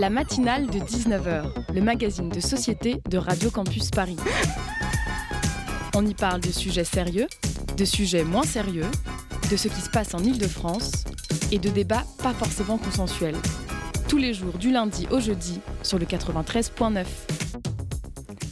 La matinale de 19h, le magazine de société de Radio Campus Paris. On y parle de sujets sérieux, de sujets moins sérieux, de ce qui se passe en Ile-de-France et de débats pas forcément consensuels. Tous les jours du lundi au jeudi sur le 93.9.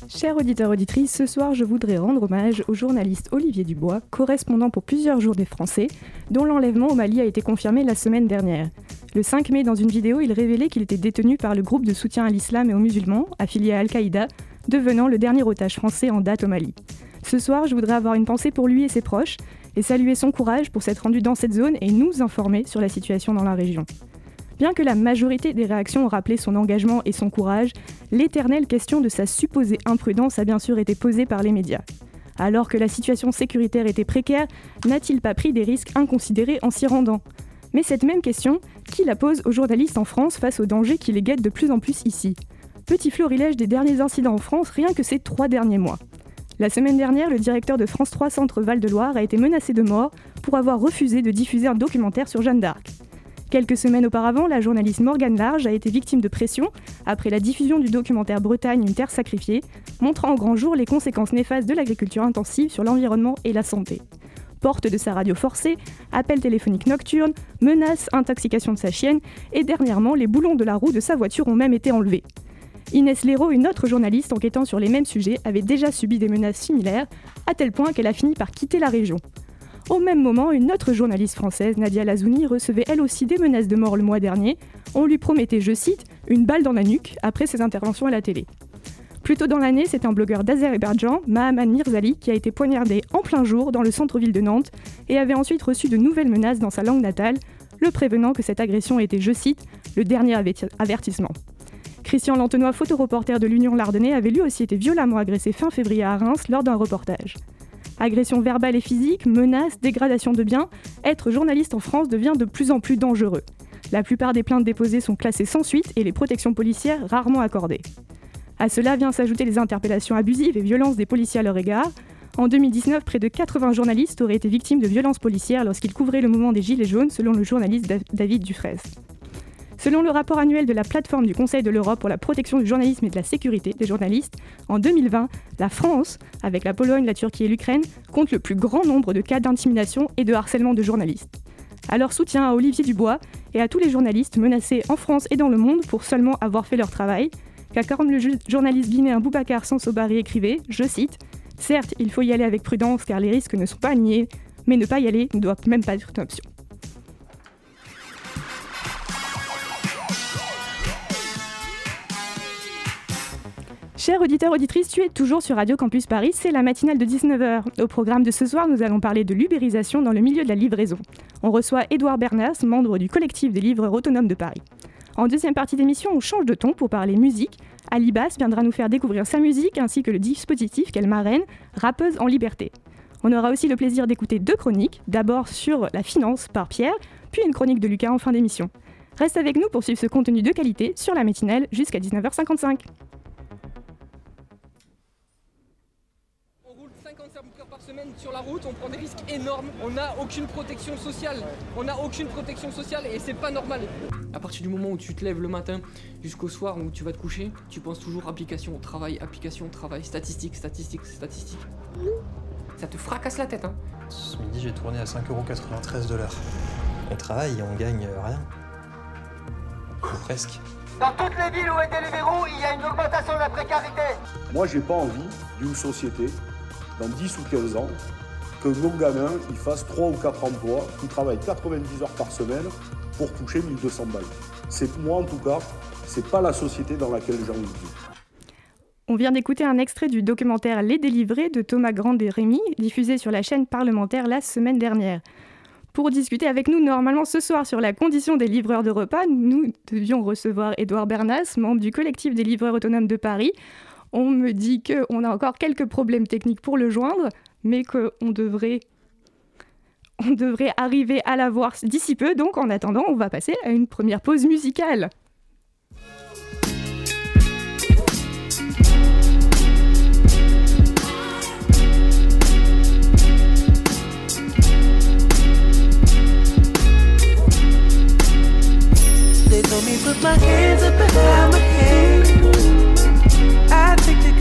Chers auditeurs auditrices, ce soir je voudrais rendre hommage au journaliste Olivier Dubois, correspondant pour plusieurs jours des Français, dont l'enlèvement au Mali a été confirmé la semaine dernière. Le 5 mai, dans une vidéo, il révélait qu'il était détenu par le groupe de soutien à l'islam et aux musulmans, affilié à Al-Qaïda, devenant le dernier otage français en date au Mali. Ce soir, je voudrais avoir une pensée pour lui et ses proches, et saluer son courage pour s'être rendu dans cette zone et nous informer sur la situation dans la région. Bien que la majorité des réactions ont rappelé son engagement et son courage, l'éternelle question de sa supposée imprudence a bien sûr été posée par les médias. Alors que la situation sécuritaire était précaire, n'a-t-il pas pris des risques inconsidérés en s'y rendant? Mais cette même question, qui la pose aux journalistes en France face aux dangers qui les guettent de plus en plus ici? Petit florilège des derniers incidents en France rien que ces trois derniers mois. La semaine dernière, le directeur de France 3 Centre Val-de-Loire a été menacé de mort pour avoir refusé de diffuser un documentaire sur Jeanne d'Arc. Quelques semaines auparavant, la journaliste Morgane Large a été victime de pression après la diffusion du documentaire Bretagne, une terre sacrifiée, montrant en grand jour les conséquences néfastes de l'agriculture intensive sur l'environnement et la santé. Porte de sa radio forcée, appel téléphonique nocturne, menaces, intoxication de sa chienne, et dernièrement, les boulons de la roue de sa voiture ont même été enlevés. Inès Léraud, une autre journaliste enquêtant sur les mêmes sujets, avait déjà subi des menaces similaires, à tel point qu'elle a fini par quitter la région. Au même moment, une autre journaliste française, Nadia Lazouni, recevait elle aussi des menaces de mort le mois dernier. On lui promettait, je cite, une balle dans la nuque après ses interventions à la télé. Plus tôt dans l'année, c'est un blogueur d'Azerbaïdjan, Mahaman Mirzali, qui a été poignardé en plein jour dans le centre-ville de Nantes et avait ensuite reçu de nouvelles menaces dans sa langue natale, le prévenant que cette agression était, je cite, le dernier avertissement. Christian Lantenois, photoreporter de l'Union Lardonnais, avait lui aussi été violemment agressé fin février à Reims lors d'un reportage. Agression verbale et physique, menaces, dégradation de biens, être journaliste en France devient de plus en plus dangereux. La plupart des plaintes déposées sont classées sans suite et les protections policières rarement accordées. À cela vient s'ajouter les interpellations abusives et violences des policiers à leur égard. En 2019, près de 80 journalistes auraient été victimes de violences policières lorsqu'ils couvraient le mouvement des Gilets jaunes, selon le journaliste David Dufresne. Selon le rapport annuel de la plateforme du Conseil de l'Europe pour la protection du journalisme et de la sécurité des journalistes, en 2020, la France, avec la Pologne, la Turquie et l'Ukraine, compte le plus grand nombre de cas d'intimidation et de harcèlement de journalistes. Alors soutien à Olivier Dubois et à tous les journalistes menacés en France et dans le monde pour seulement avoir fait leur travail, comme le journaliste guinéen Boubacar Sansobari écrivait, je cite, Certes, il faut y aller avec prudence car les risques ne sont pas alignés, mais ne pas y aller ne doit même pas être une option. Chers auditeurs, auditrices, tu es toujours sur Radio Campus Paris, c'est la matinale de 19h. Au programme de ce soir, nous allons parler de l'ubérisation dans le milieu de la livraison. On reçoit Édouard Bernas, membre du collectif des livreurs autonomes de Paris. En deuxième partie d'émission, on change de ton pour parler musique. Alibas viendra nous faire découvrir sa musique ainsi que le dispositif qu'elle marraine, Rappeuse en liberté. On aura aussi le plaisir d'écouter deux chroniques, d'abord sur la finance par Pierre, puis une chronique de Lucas en fin d'émission. Reste avec nous pour suivre ce contenu de qualité sur la matinale jusqu'à 19h55. Sur la route, on prend des risques énormes, on n'a aucune protection sociale. On n'a aucune protection sociale et c'est pas normal. À partir du moment où tu te lèves le matin jusqu'au soir où tu vas te coucher, tu penses toujours application, travail, application, travail, statistique, statistique, statistique. Ça te fracasse la tête, hein. Ce midi, j'ai tourné à 5,93€ de l'heure. On travaille et on gagne rien. Ou presque. Dans toutes les villes où étaient les verrous, il y a une augmentation de la précarité. Moi, j'ai pas envie d'une société dans 10 ou 15 ans, que nos gamins ils fassent 3 ou 4 emplois, qui travaillent 90 heures par semaine pour toucher 1200 balles. C'est moi en tout cas, c'est pas la société dans laquelle j'ai envie de vivre. On vient d'écouter un extrait du documentaire Les Délivrés de Thomas Grand et Rémy, diffusé sur la chaîne parlementaire la semaine dernière. Pour discuter avec nous normalement ce soir sur la condition des livreurs de repas, nous devions recevoir Édouard Bernas, membre du collectif des livreurs autonomes de Paris. On me dit qu'on a encore quelques problèmes techniques pour le joindre, mais qu'on devrait, on devrait arriver à l'avoir d'ici peu. Donc en attendant, on va passer à une première pause musicale.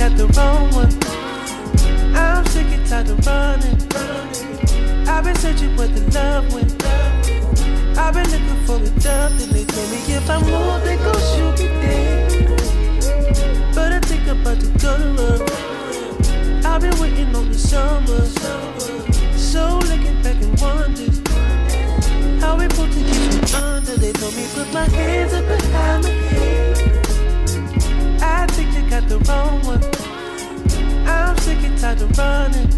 Got the wrong one. I'm sick and tired of running. I've been searching where the love went. I've been looking for the dove, and they told me if I move, they gon' shoot me dead. But I think I'm about to go to love. I've been waiting on the summer. So looking back and wonder how we put to me under. They told me put my hands up behind my head. I think got the wrong one. I'm sick and tired of running.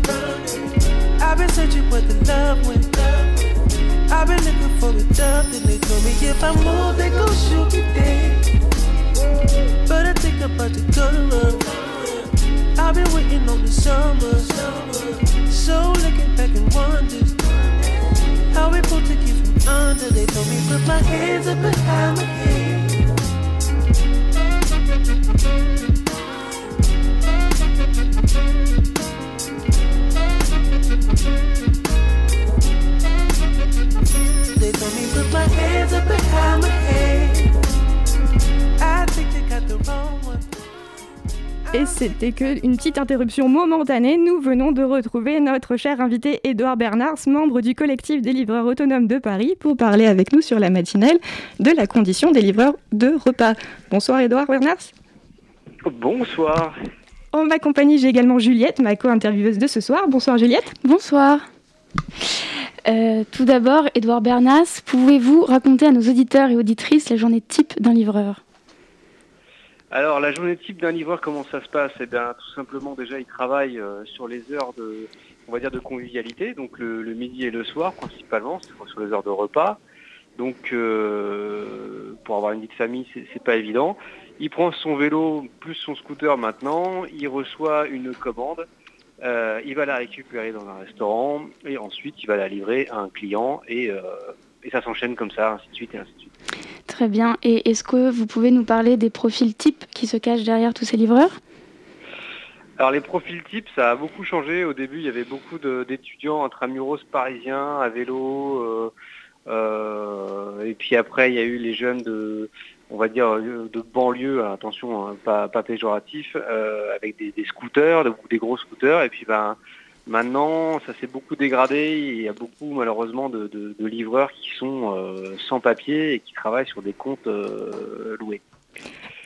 I've been searching where the love went. I've been looking for the dove, and they told me if I move, they gon' shoot me dead. But I think I'm about to go to. I've been waiting on the summer. So looking back and wonder how we put to keep from under. They told me put my hands up behind my head. They told me put my hands up behind my head. I think they got the wrong one. Et c'était que une petite interruption momentanée. Nous venons de retrouver notre cher invité Édouard Bernards, membre du collectif des livreurs autonomes de Paris, pour parler avec nous sur la matinale de la condition des livreurs de repas. Bonsoir Édouard Bernards. Bonsoir. En ma compagnie, j'ai également Juliette, ma co-intervieweuse de ce soir. Bonsoir Juliette. Bonsoir. Euh, tout d'abord, Édouard Bernas, pouvez-vous raconter à nos auditeurs et auditrices la journée type d'un livreur? Alors, la journée type d'un livreur, comment ça se passe? Eh bien, tout simplement, déjà, il travaille euh, sur les heures de, on va dire, de convivialité, donc le, midi et le soir, principalement, sur les heures de repas. Donc, euh, pour avoir une vie de famille, c'est pas évident. Il prend son vélo plus son scooter maintenant, il reçoit une commande, euh, il va la récupérer dans un restaurant et ensuite il va la livrer à un client et, euh, et ça s'enchaîne comme ça, ainsi de suite et ainsi de suite. Très bien. Et est-ce que vous pouvez nous parler des profils types qui se cachent derrière tous ces livreurs? Alors les profils types, ça a beaucoup changé. Au début, il y avait beaucoup d'étudiants intramuros parisiens à vélo. euh, et puis après, il y a eu les jeunes de, on va dire, euh, de banlieue, attention, hein, pas, pas péjoratif, euh, avec des, des scooters, de- des gros scooters. Et puis ben, maintenant, ça s'est beaucoup dégradé. Il y a beaucoup malheureusement de, de- de livreurs qui sont euh, sans papier et qui travaillent sur des comptes euh, loués.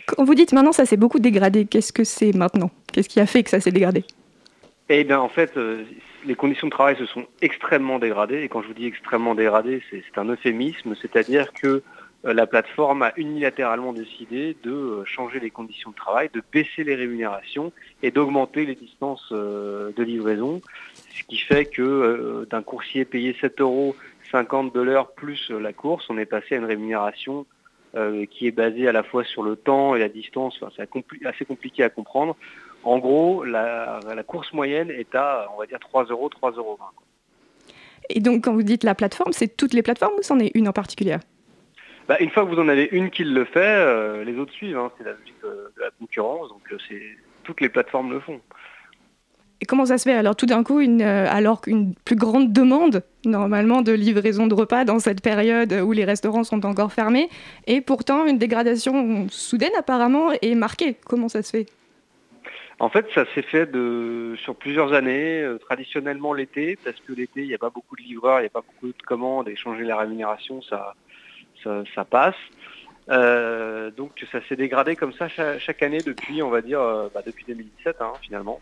Quand vous dites maintenant ça s'est beaucoup dégradé, qu'est-ce que c'est maintenant? Qu'est-ce qui a fait que ça s'est dégradé? Eh bien, en fait, les conditions de travail se sont extrêmement dégradées. Et quand je vous dis extrêmement dégradées, c'est un euphémisme. C'est-à-dire que la plateforme a unilatéralement décidé de euh, changer les conditions de travail, de baisser les rémunérations et d'augmenter les distances euh, de livraison. Ce qui fait que euh, d'un coursier payé 7,50 euros de l'heure plus euh, la course, on est passé à une rémunération euh, qui est basée à la fois sur le temps et la distance. C'est assez compliqué à comprendre. En gros, la, la course moyenne est à, on va dire, 3 euros, 3,20 euros. Et donc quand vous dites la plateforme, c'est toutes les plateformes ou c'en est une en particulier? Bah, une fois que vous en avez une qui le fait, euh, les autres suivent. hein. C'est la logique euh, de la concurrence, donc euh, c'est toutes les plateformes le font. Et comment ça se fait? Alors tout d'un coup, une, euh, alors qu'une plus grande demande normalement de livraison de repas dans cette période où les restaurants sont encore fermés, et pourtant une dégradation soudaine apparemment est marquée. Comment ça se fait? En fait, ça s'est fait de, sur plusieurs années, euh, traditionnellement l'été, parce que l'été, il n'y a pas beaucoup de livreurs, il n'y a pas beaucoup de commandes, et changer la rémunération, ça, ça, passe. Euh, donc ça s'est dégradé comme ça chaque, année depuis, on va dire, euh, bah, depuis 2017 hein, finalement.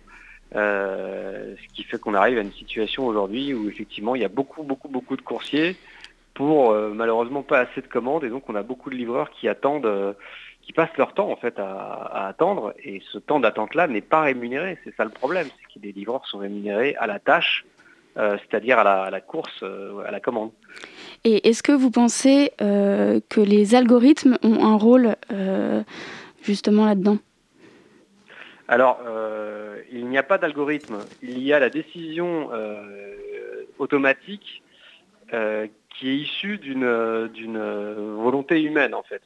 Euh, ce qui fait qu'on arrive à une situation aujourd'hui où effectivement il y a beaucoup, beaucoup, beaucoup de coursiers pour malheureusement pas assez de commandes et donc on a beaucoup de livreurs qui attendent, qui passent leur temps en fait à, attendre et ce temps d'attente-là n'est pas rémunéré. C'est ça le problème, c'est que les livreurs sont rémunérés à la tâche, c'est-à-dire à la, course, à la commande. Et est-ce que vous pensez euh, que les algorithmes ont un rôle euh, justement là-dedans? Alors, euh, il n'y a pas d'algorithme. Il y a la décision automatique qui est issue d'une volonté humaine, en fait.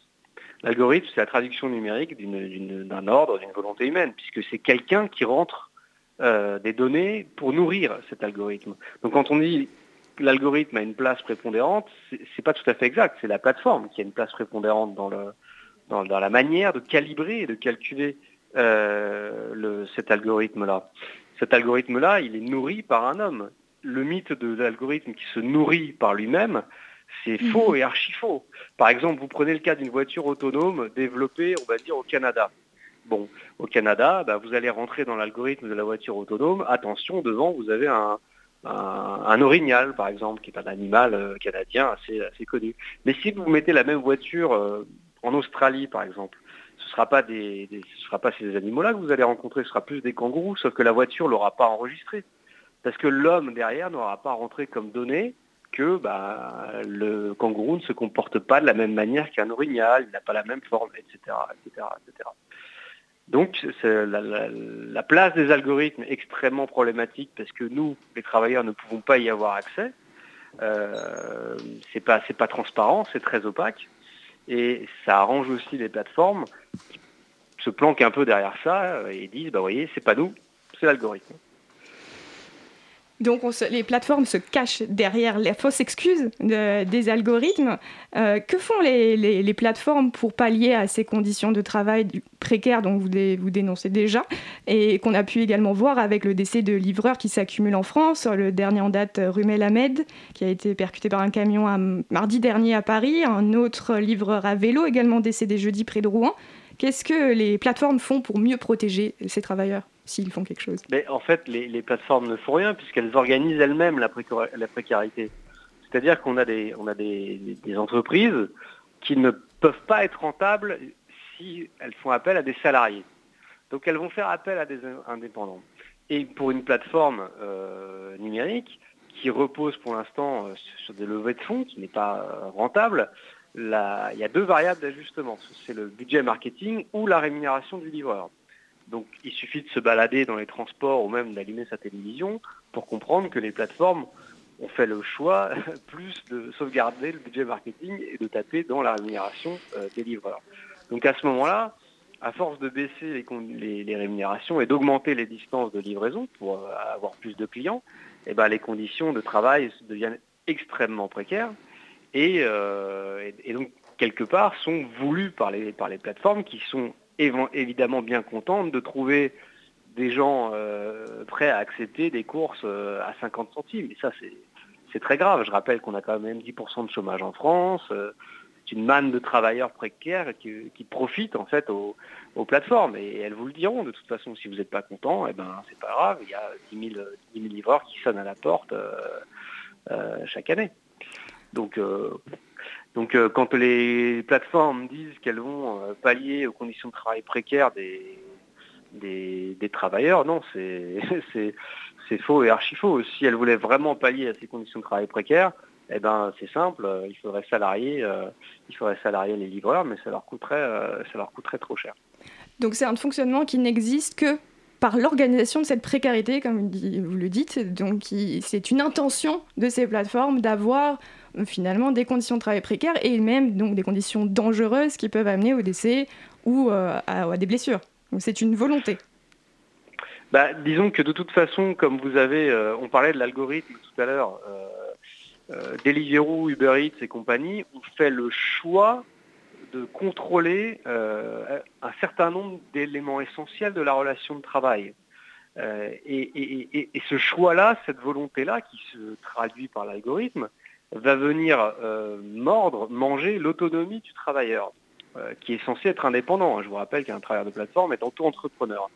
L'algorithme, c'est la traduction numérique d'un ordre, d'une volonté humaine, puisque c'est quelqu'un qui rentre des données pour nourrir cet algorithme. Donc quand on dit l'algorithme a une place prépondérante, c'est pas tout à fait exact. C'est la plateforme qui a une place prépondérante dans, le, dans, la manière de calibrer et de calculer euh, le, cet algorithme-là. Cet algorithme-là, il est nourri par un homme. Le mythe de l'algorithme qui se nourrit par lui-même, c'est mhm. faux et archi faux. Par exemple, vous prenez le cas d'une voiture autonome développée, on va dire, au Canada. Bon, au Canada, bah, vous allez rentrer dans l'algorithme de la voiture autonome. Attention, devant, vous avez un, un, orignal, par exemple, qui est un animal euh, canadien assez, connu. Mais si vous mettez la même voiture euh, en Australie, par exemple, ce ne sera pas des, sera pas ces animaux-là que vous allez rencontrer, ce sera plus des kangourous, sauf que la voiture l'aura pas enregistré. Parce que l'homme derrière n'aura pas rentré comme données que bah, le kangourou ne se comporte pas de la même manière qu'un orignal, il n'a pas la même forme, etc. etc., etc. Donc la, la, place des algorithmes est extrêmement problématique parce que nous, les travailleurs, ne pouvons pas y avoir accès. Euh, c'est pas pas transparent, c'est très opaque et ça arrange aussi les plateformes qui se planquent un peu derrière ça et disent bah voyez c'est pas nous, c'est l'algorithme. Donc les plateformes se cachent derrière les fausses excuses des algorithmes. Euh, que font les, plateformes pour pallier à ces conditions de travail précaires dont vous, dénoncez déjà et qu'on a pu également voir avec le décès de livreurs qui s'accumulent en France Le dernier en date, Rumel Ahmed, qui a été percuté par un camion mardi dernier à Paris. Un autre livreur à vélo également décédé jeudi près de Rouen. Qu'est-ce que les plateformes font pour mieux protéger ces travailleurs? S'ils font quelque chose Mais En fait, les, plateformes ne font rien puisqu'elles organisent elles-mêmes la, précarité. C'est-à-dire qu'on a, des, entreprises qui ne peuvent pas être rentables si elles font appel à des salariés. Donc elles vont faire appel à des indépendants. Et pour une plateforme euh, numérique qui repose pour l'instant euh, sur des levées de fonds, qui n'est pas euh, rentable, il y a deux variables d'ajustement. C'est le budget marketing ou la rémunération du livreur. Donc il suffit de se balader dans les transports ou même d'allumer sa télévision pour comprendre que les plateformes ont fait le choix plus de sauvegarder le budget marketing et de taper dans la rémunération euh, des livreurs. Donc à ce moment-là, à force de baisser les, rémunérations et d'augmenter les distances de livraison pour euh, avoir plus de clients, eh ben, les conditions de travail deviennent extrêmement précaires euh, et, donc quelque part sont voulues par les plateformes qui sont évidemment bien contentes de trouver des gens euh, prêts à accepter des courses euh, à 50 centimes. Et ça, c'est très grave. Je rappelle qu'on a quand même 10% de chômage en France. Euh, c'est une manne de travailleurs précaires qui, profitent en fait aux, plateformes. Et elles vous le diront de toute façon. Si vous n'êtes pas content, eh ben, c'est pas grave. Il y a 10 000, livreurs qui sonnent à la porte chaque année. Donc, donc quand les plateformes disent qu'elles vont pallier aux conditions de travail précaires des, des, travailleurs. Non, c'est faux et archi faux. Si elles voulaient vraiment pallier à ces conditions de travail précaires, eh ben, c'est simple, euh, il faudrait salarier, euh, il faudrait salarier les livreurs, mais ça leur coûterait, euh, ça leur coûterait trop cher. Donc c'est un fonctionnement qui n'existe que par l'organisation de cette précarité, comme vous le dites. Donc c'est une intention de ces plateformes d'avoir finalement des conditions de travail précaires et même donc des conditions dangereuses qui peuvent amener au décès ou à des blessures c'est une volonté. Bah, disons que de toute façon, comme vous avez, euh, on parlait de l'algorithme tout à l'heure, euh, euh, Deliveroo, Uber Eats et compagnie ont fait le choix de contrôler un certain nombre d'éléments essentiels de la relation de travail. Et, ce choix-là, cette volonté-là, qui se traduit par l'algorithme, va venir mordre, manger l'autonomie du travailleur. Euh, qui est censé être indépendant. Je vous rappelle qu'un travailleur de plateforme est auto-entrepreneur.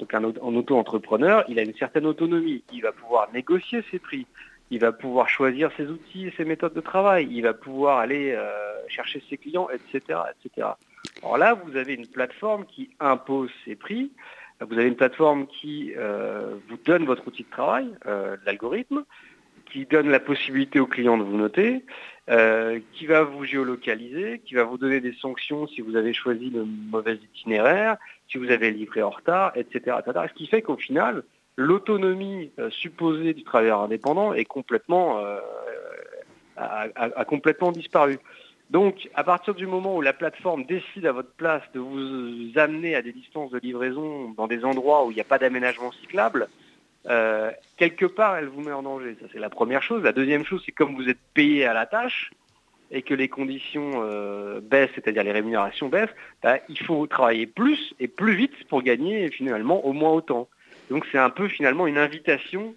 Donc un, auto-entrepreneur, il a une certaine autonomie. Il va pouvoir négocier ses prix. Il va pouvoir choisir ses outils et ses méthodes de travail. Il va pouvoir aller euh, chercher ses clients, etc., etc. Alors là, vous avez une plateforme qui impose ses prix. Vous avez une plateforme qui euh, vous donne votre outil de travail, l'algorithme, qui donne la possibilité aux clients de vous noter, euh, qui va vous géolocaliser, qui va vous donner des sanctions si vous avez choisi le mauvais itinéraire, si vous avez livré en retard, etc. Ce qui fait qu'au final, l'autonomie euh, supposée du travailleur indépendant est complètement, euh, a, complètement disparu. Donc, à partir du moment où la plateforme décide à votre place de vous amener à des distances de livraison dans des endroits où il n'y a pas d'aménagement cyclable, euh, quelque part, elle vous met en danger. Ça, c'est la première chose. La deuxième chose, c'est comme vous êtes payé à la tâche et que les conditions euh, baissent, c'est-à-dire les rémunérations baissent, bah, il faut travailler plus et plus vite pour gagner finalement au moins autant. Donc c'est un peu finalement une invitation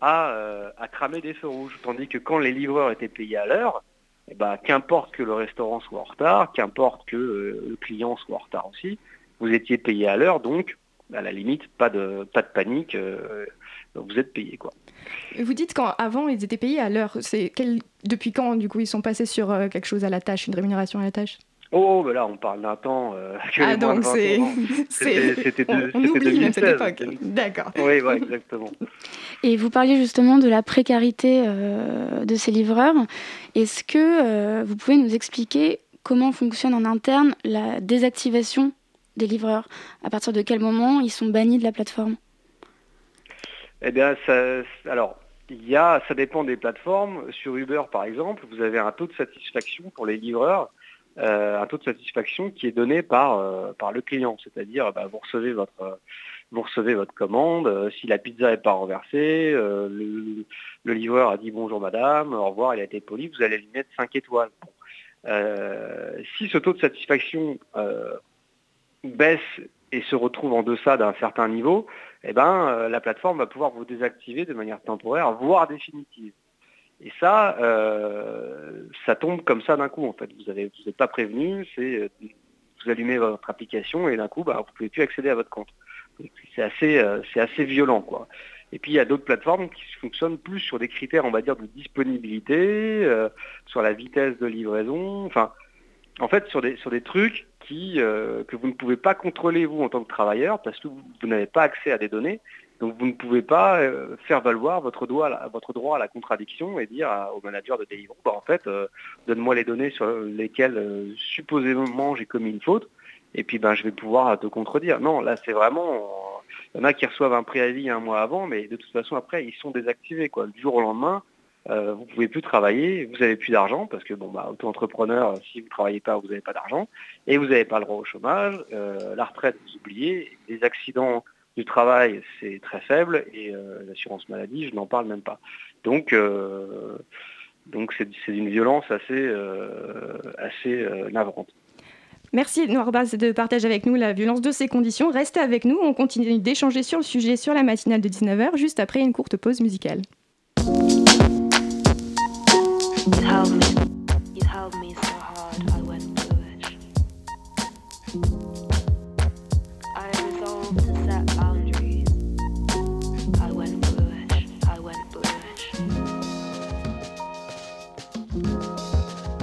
à, euh, cramer des feux rouges. Tandis que quand les livreurs étaient payés à l'heure, eh ben, qu'importe que le restaurant soit en retard, qu'importe que le client soit en retard aussi, vous étiez payé à l'heure, donc à la limite, pas de panique, vous êtes payé. Quoi. Vous dites qu'avant, ils étaient payés à l'heure. C'est quel... Depuis quand, du coup, ils sont passés sur euh, quelque chose à la tâche, une rémunération à la tâche? Oh, ben là, on parle d'un temps. Euh, ah, donc c'est. C'était on, on oublie même cette époque. D'accord. Oui, ouais, exactement. Et vous parliez justement de la précarité euh, de ces livreurs. Est-ce que euh, vous pouvez nous expliquer comment fonctionne en interne la désactivation des livreurs? À partir de quel moment ils sont bannis de la plateforme? Eh bien, alors, il y a, ça dépend des plateformes. Sur Uber, par exemple, vous avez un taux de satisfaction pour les livreurs, euh, un taux de satisfaction qui est donné par, euh, par le client. C'est-à-dire, bah, vous, recevez votre, vous recevez votre commande, euh, si la pizza n'est pas renversée, le, livreur a dit bonjour madame, au revoir, il a été poli, vous allez lui mettre 5 étoiles. si ce taux de satisfaction baisse et se retrouve en deçà d'un certain niveau, eh ben, euh, la plateforme va pouvoir vous désactiver de manière temporaire, voire définitive. Et ça, euh, ça tombe comme ça d'un coup, en fait. Vous n'êtes pas prévenu, c'est euh, vous allumez votre application et d'un coup, bah, vous ne pouvez plus accéder à votre compte. C'est assez, violent, quoi. Et puis il y a d'autres plateformes qui fonctionnent plus sur des critères, on va de disponibilité, sur la vitesse de livraison, en fait, sur des, trucs euh, que vous ne pouvez pas contrôler vous en tant que travailleur parce que vous, n'avez pas accès à des données. Donc vous ne pouvez pas euh, faire valoir votre droit, à la, contradiction et dire au manager de Deliveroo, bah, en fait, euh, donne-moi les données sur lesquelles supposément j'ai commis une faute, et puis ben, je vais pouvoir te contredire. Non, là c'est vraiment... Il y en a qui reçoivent un préavis un mois avant, mais de toute façon après ils sont désactivés. Quoi. Du jour au lendemain, euh, vous pouvez plus travailler, vous n'avez plus d'argent parce que bon bah auto-entrepreneur, si vous ne travaillez pas, vous n'avez pas d'argent et vous n'avez pas le droit au chômage, euh, la retraite vous oubliez, les accidents du travail c'est très faible et euh, l'assurance maladie je n'en parle même pas. Donc donc c'est une violence assez assez navrante. Merci Noirbaz de partager avec nous la violence de ces conditions. Restez avec nous, on continue d'échanger sur le sujet sur la matinale de 19h juste après une courte pause musicale. You held me, so hard I went. I resolved to set boundaries. I went I went.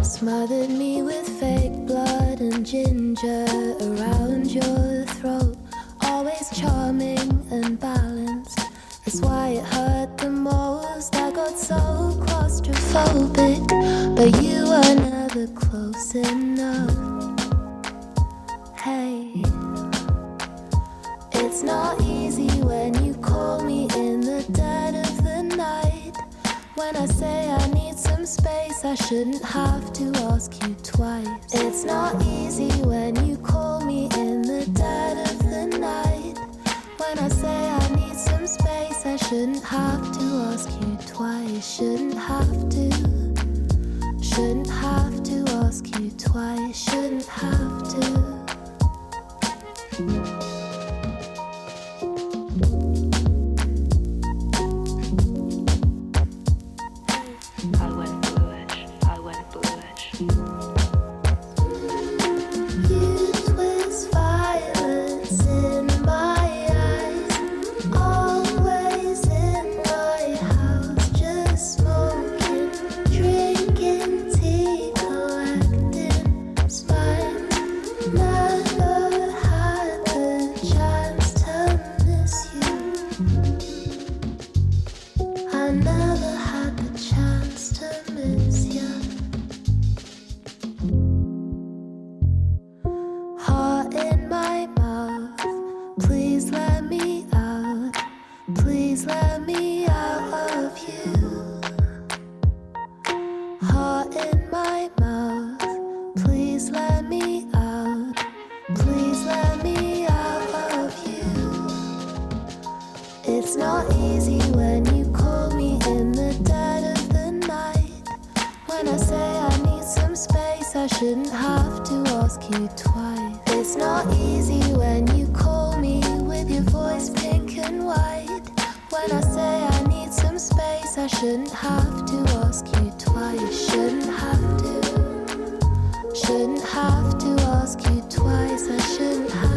Smothered me with fake blood and ginger around your throat. Always charming and balanced. That's why it hurt claustrophobic, but you were never close enough. Hey, it's not easy when you call me in the dead of the night. When I say I need some space, I shouldn't have to ask you twice. It's not easy when you call me in the dead of the night. When I say I need some space, I shouldn't have to It's not easy when you call me with your voice pink and white. When I say I need some space, I shouldn't have to ask you twice. Shouldn't have to. Shouldn't have to ask you twice. I shouldn't have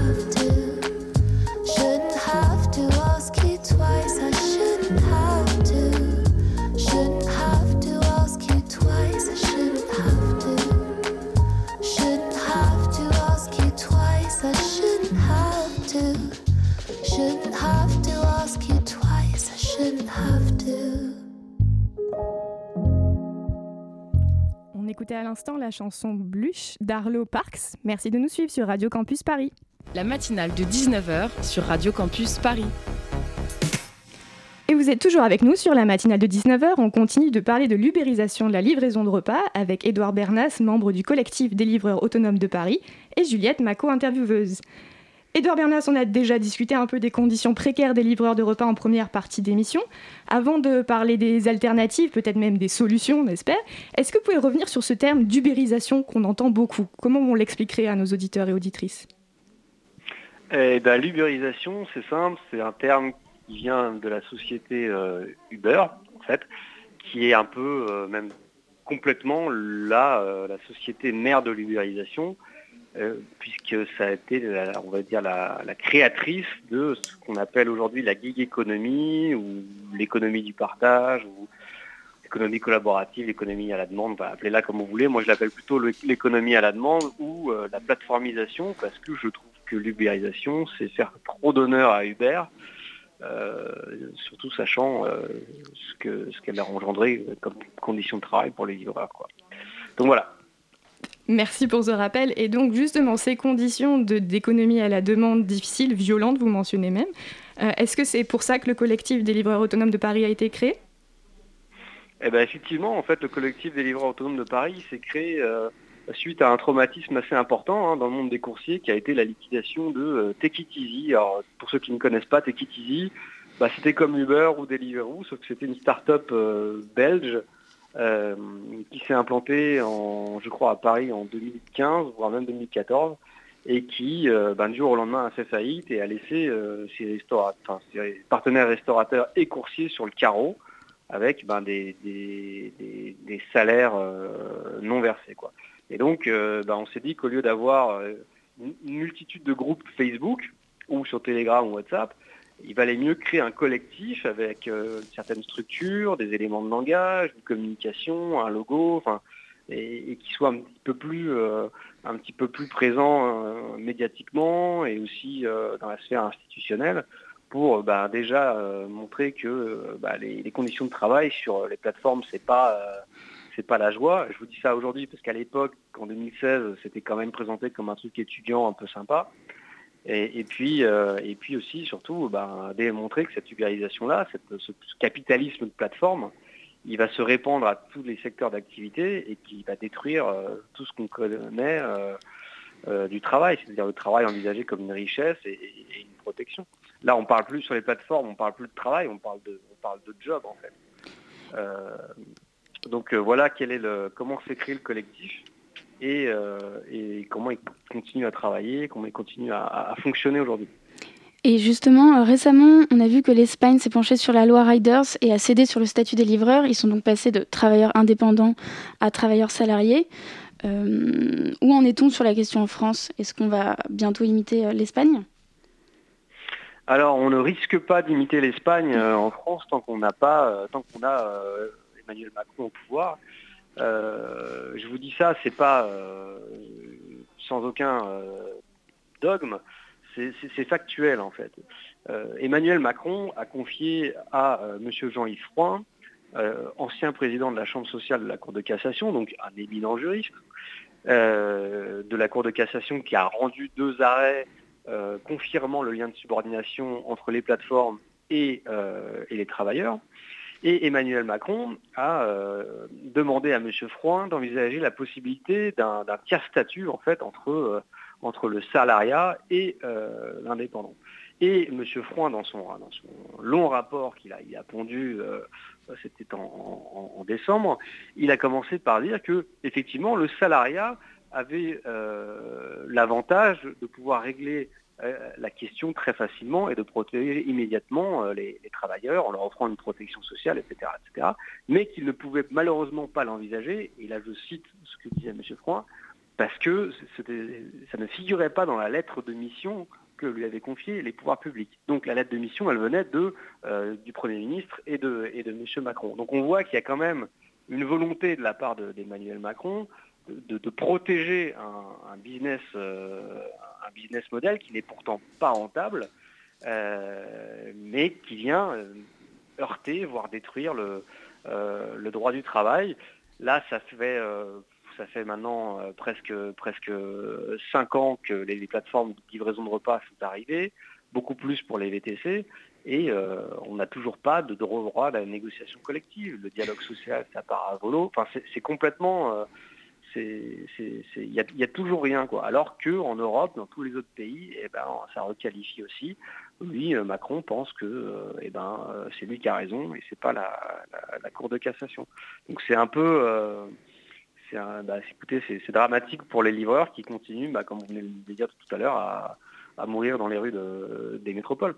À l'instant la chanson Bluche d'Arlo Parks. Merci de nous suivre sur Radio Campus Paris. La matinale de 19h sur Radio Campus Paris. Et vous êtes toujours avec nous sur la matinale de 19h. On continue de parler de l'ubérisation de la livraison de repas avec Édouard Bernas, membre du collectif des livreurs autonomes de Paris, et Juliette Maco, intervieweuse. Édouard Bernas, on a déjà discuté un peu des conditions précaires des livreurs de repas en première partie d'émission. Avant de parler des alternatives, peut-être même des solutions, on espère, est-ce que vous pouvez revenir sur ce terme d'ubérisation qu'on entend beaucoup? Comment on l'expliquerait à nos auditeurs et auditrices? Eh ben, L'ubérisation, c'est simple, c'est un terme qui vient de la société euh, Uber, en fait, qui est un peu, euh, même complètement, euh, la société mère de l'ubérisation, euh, puisque ça a été, la- on va dire, la, créatrice de ce qu'on appelle aujourd'hui la gig economy, ou l'économie du partage, ou l'économie collaborative, l'économie à la demande, enfin, appelez-la comme vous voulez. Moi, je l'appelle plutôt l'économie à la demande ou euh, la plateformisation, parce que je trouve que l'ubérisation, c'est faire trop d'honneur à Uber, euh, surtout sachant ce que ce qu'elle a engendré comme conditions de travail pour les livreurs. Donc voilà. Merci pour ce rappel. Et donc, justement, ces conditions d'économie à la demande difficiles, violentes, vous mentionnez même, euh, est-ce que c'est pour ça que le collectif des livreurs autonomes de Paris a été créé? Eh ben effectivement, en fait, le collectif des livreurs autonomes de Paris s'est créé euh, suite à un traumatisme assez important hein, dans le monde des coursiers, qui a été la liquidation de euh, Take It Easy. Alors, pour ceux qui ne connaissent pas Take It Easy, bah, c'était comme Uber ou Deliveroo, sauf que c'était une start-up euh, belge euh, qui s'est implantée, en, je crois, à Paris en 2015, voire même 2014, et qui, euh, ben, du jour au lendemain, a fait faillite et a laissé euh, ses, ses partenaires restaurateurs et coursiers sur le carreau avec ben, des, des- salaires non versés. Quoi. Et donc, ben, on s'est dit qu'au lieu d'avoir une multitude de groupes Facebook ou sur Telegram ou WhatsApp, il valait mieux créer un collectif avec euh, certaines structures, des éléments de langage, une communication, un logo, enfin, et, qui soit un petit peu plus, euh, un petit peu plus présent euh, médiatiquement et aussi euh, dans la sphère institutionnelle pour bah, déjà montrer que bah, les, les conditions de travail sur les plateformes c'est pas c'est pas la joie. Je vous dis ça aujourd'hui parce qu'à l'époque, en 2016, c'était quand même présenté comme un truc étudiant un peu sympa. Et, puis, euh, et puis aussi, surtout, bah, démontrer que cette ubérisation-là, ce, capitalisme de plateforme, il va se répandre à tous les secteurs d'activité et qui va détruire euh, tout ce qu'on connaît euh, du travail, c'est-à-dire le travail envisagé comme une richesse et, une protection. Là, on parle plus sur les plateformes, on parle plus de travail, on parle de, job en fait. Donc voilà quel est le, comment créé le collectif et, euh, et comment il continue à travailler, comment il continue à, à fonctionner aujourd'hui. Et justement, euh, récemment, on a vu que l'Espagne s'est penchée sur la loi Riders et a cédé sur le statut des livreurs. Ils sont donc passés de travailleurs indépendants à travailleurs salariés. Euh, où en est-on sur la question en France? Est-ce qu'on va bientôt imiter l'Espagne? Alors, on ne risque pas d'imiter l'Espagne en France tant qu'on n'a pas, tant qu'on a Emmanuel Macron au pouvoir. Euh, je vous dis ça, c'est pas euh, sans aucun euh, dogme, c'est factuel en fait. Emmanuel Macron a confié à Monsieur Jean-Yves Froin, ancien président de la Chambre sociale de la Cour de cassation, donc un éminent juriste, de la Cour de cassation qui a rendu deux arrêts confirmant le lien de subordination entre les plateformes et les travailleurs. Et Emmanuel Macron a euh, demandé à M. Froin d'envisager la possibilité d'un tiers statut en fait entre, euh, le salariat et euh, l'indépendant. Et M. Froin, dans son, long rapport qu'il a, il a pondu, c'était en, en- en décembre, il a commencé par dire que effectivement le salariat avait l'avantage de pouvoir régler la question très facilement et de protéger immédiatement les, travailleurs en leur offrant une protection sociale, etc., mais qu'il ne pouvait malheureusement pas l'envisager, et là je cite ce que disait M. Froin, parce que ça ne figurait pas dans la lettre de mission que lui avaient confié les pouvoirs publics. Donc la lettre de mission, elle venait euh, du Premier ministre et de, et de M. Macron. Donc on voit qu'il y a quand même une volonté de la part d'Emmanuel Macron de, protéger un, business, euh, un business model qui n'est pourtant pas rentable, euh, mais qui vient heurter, voire détruire le, le droit du travail. Là, ça fait ça fait maintenant euh, presque, presque 5 ans que les, plateformes de livraison de repas sont arrivées, beaucoup plus pour les VTC, et euh, on n'a toujours pas de droit à la négociation collective. Le dialogue social, ça part à volo. Enfin, c'est complètement... Euh, il n'y a, toujours rien. Quoi. Alors qu'en Europe, dans tous les autres pays, eh ben, ça requalifie aussi. Oui, Macron pense que eh ben, c'est lui qui a raison et c'est pas la, Cour de cassation. Donc c'est un peu c'est bah, écoutez, c'est dramatique pour les livreurs qui continuent, bah, comme vous venez de le dire tout à l'heure, à, mourir dans les rues des métropoles.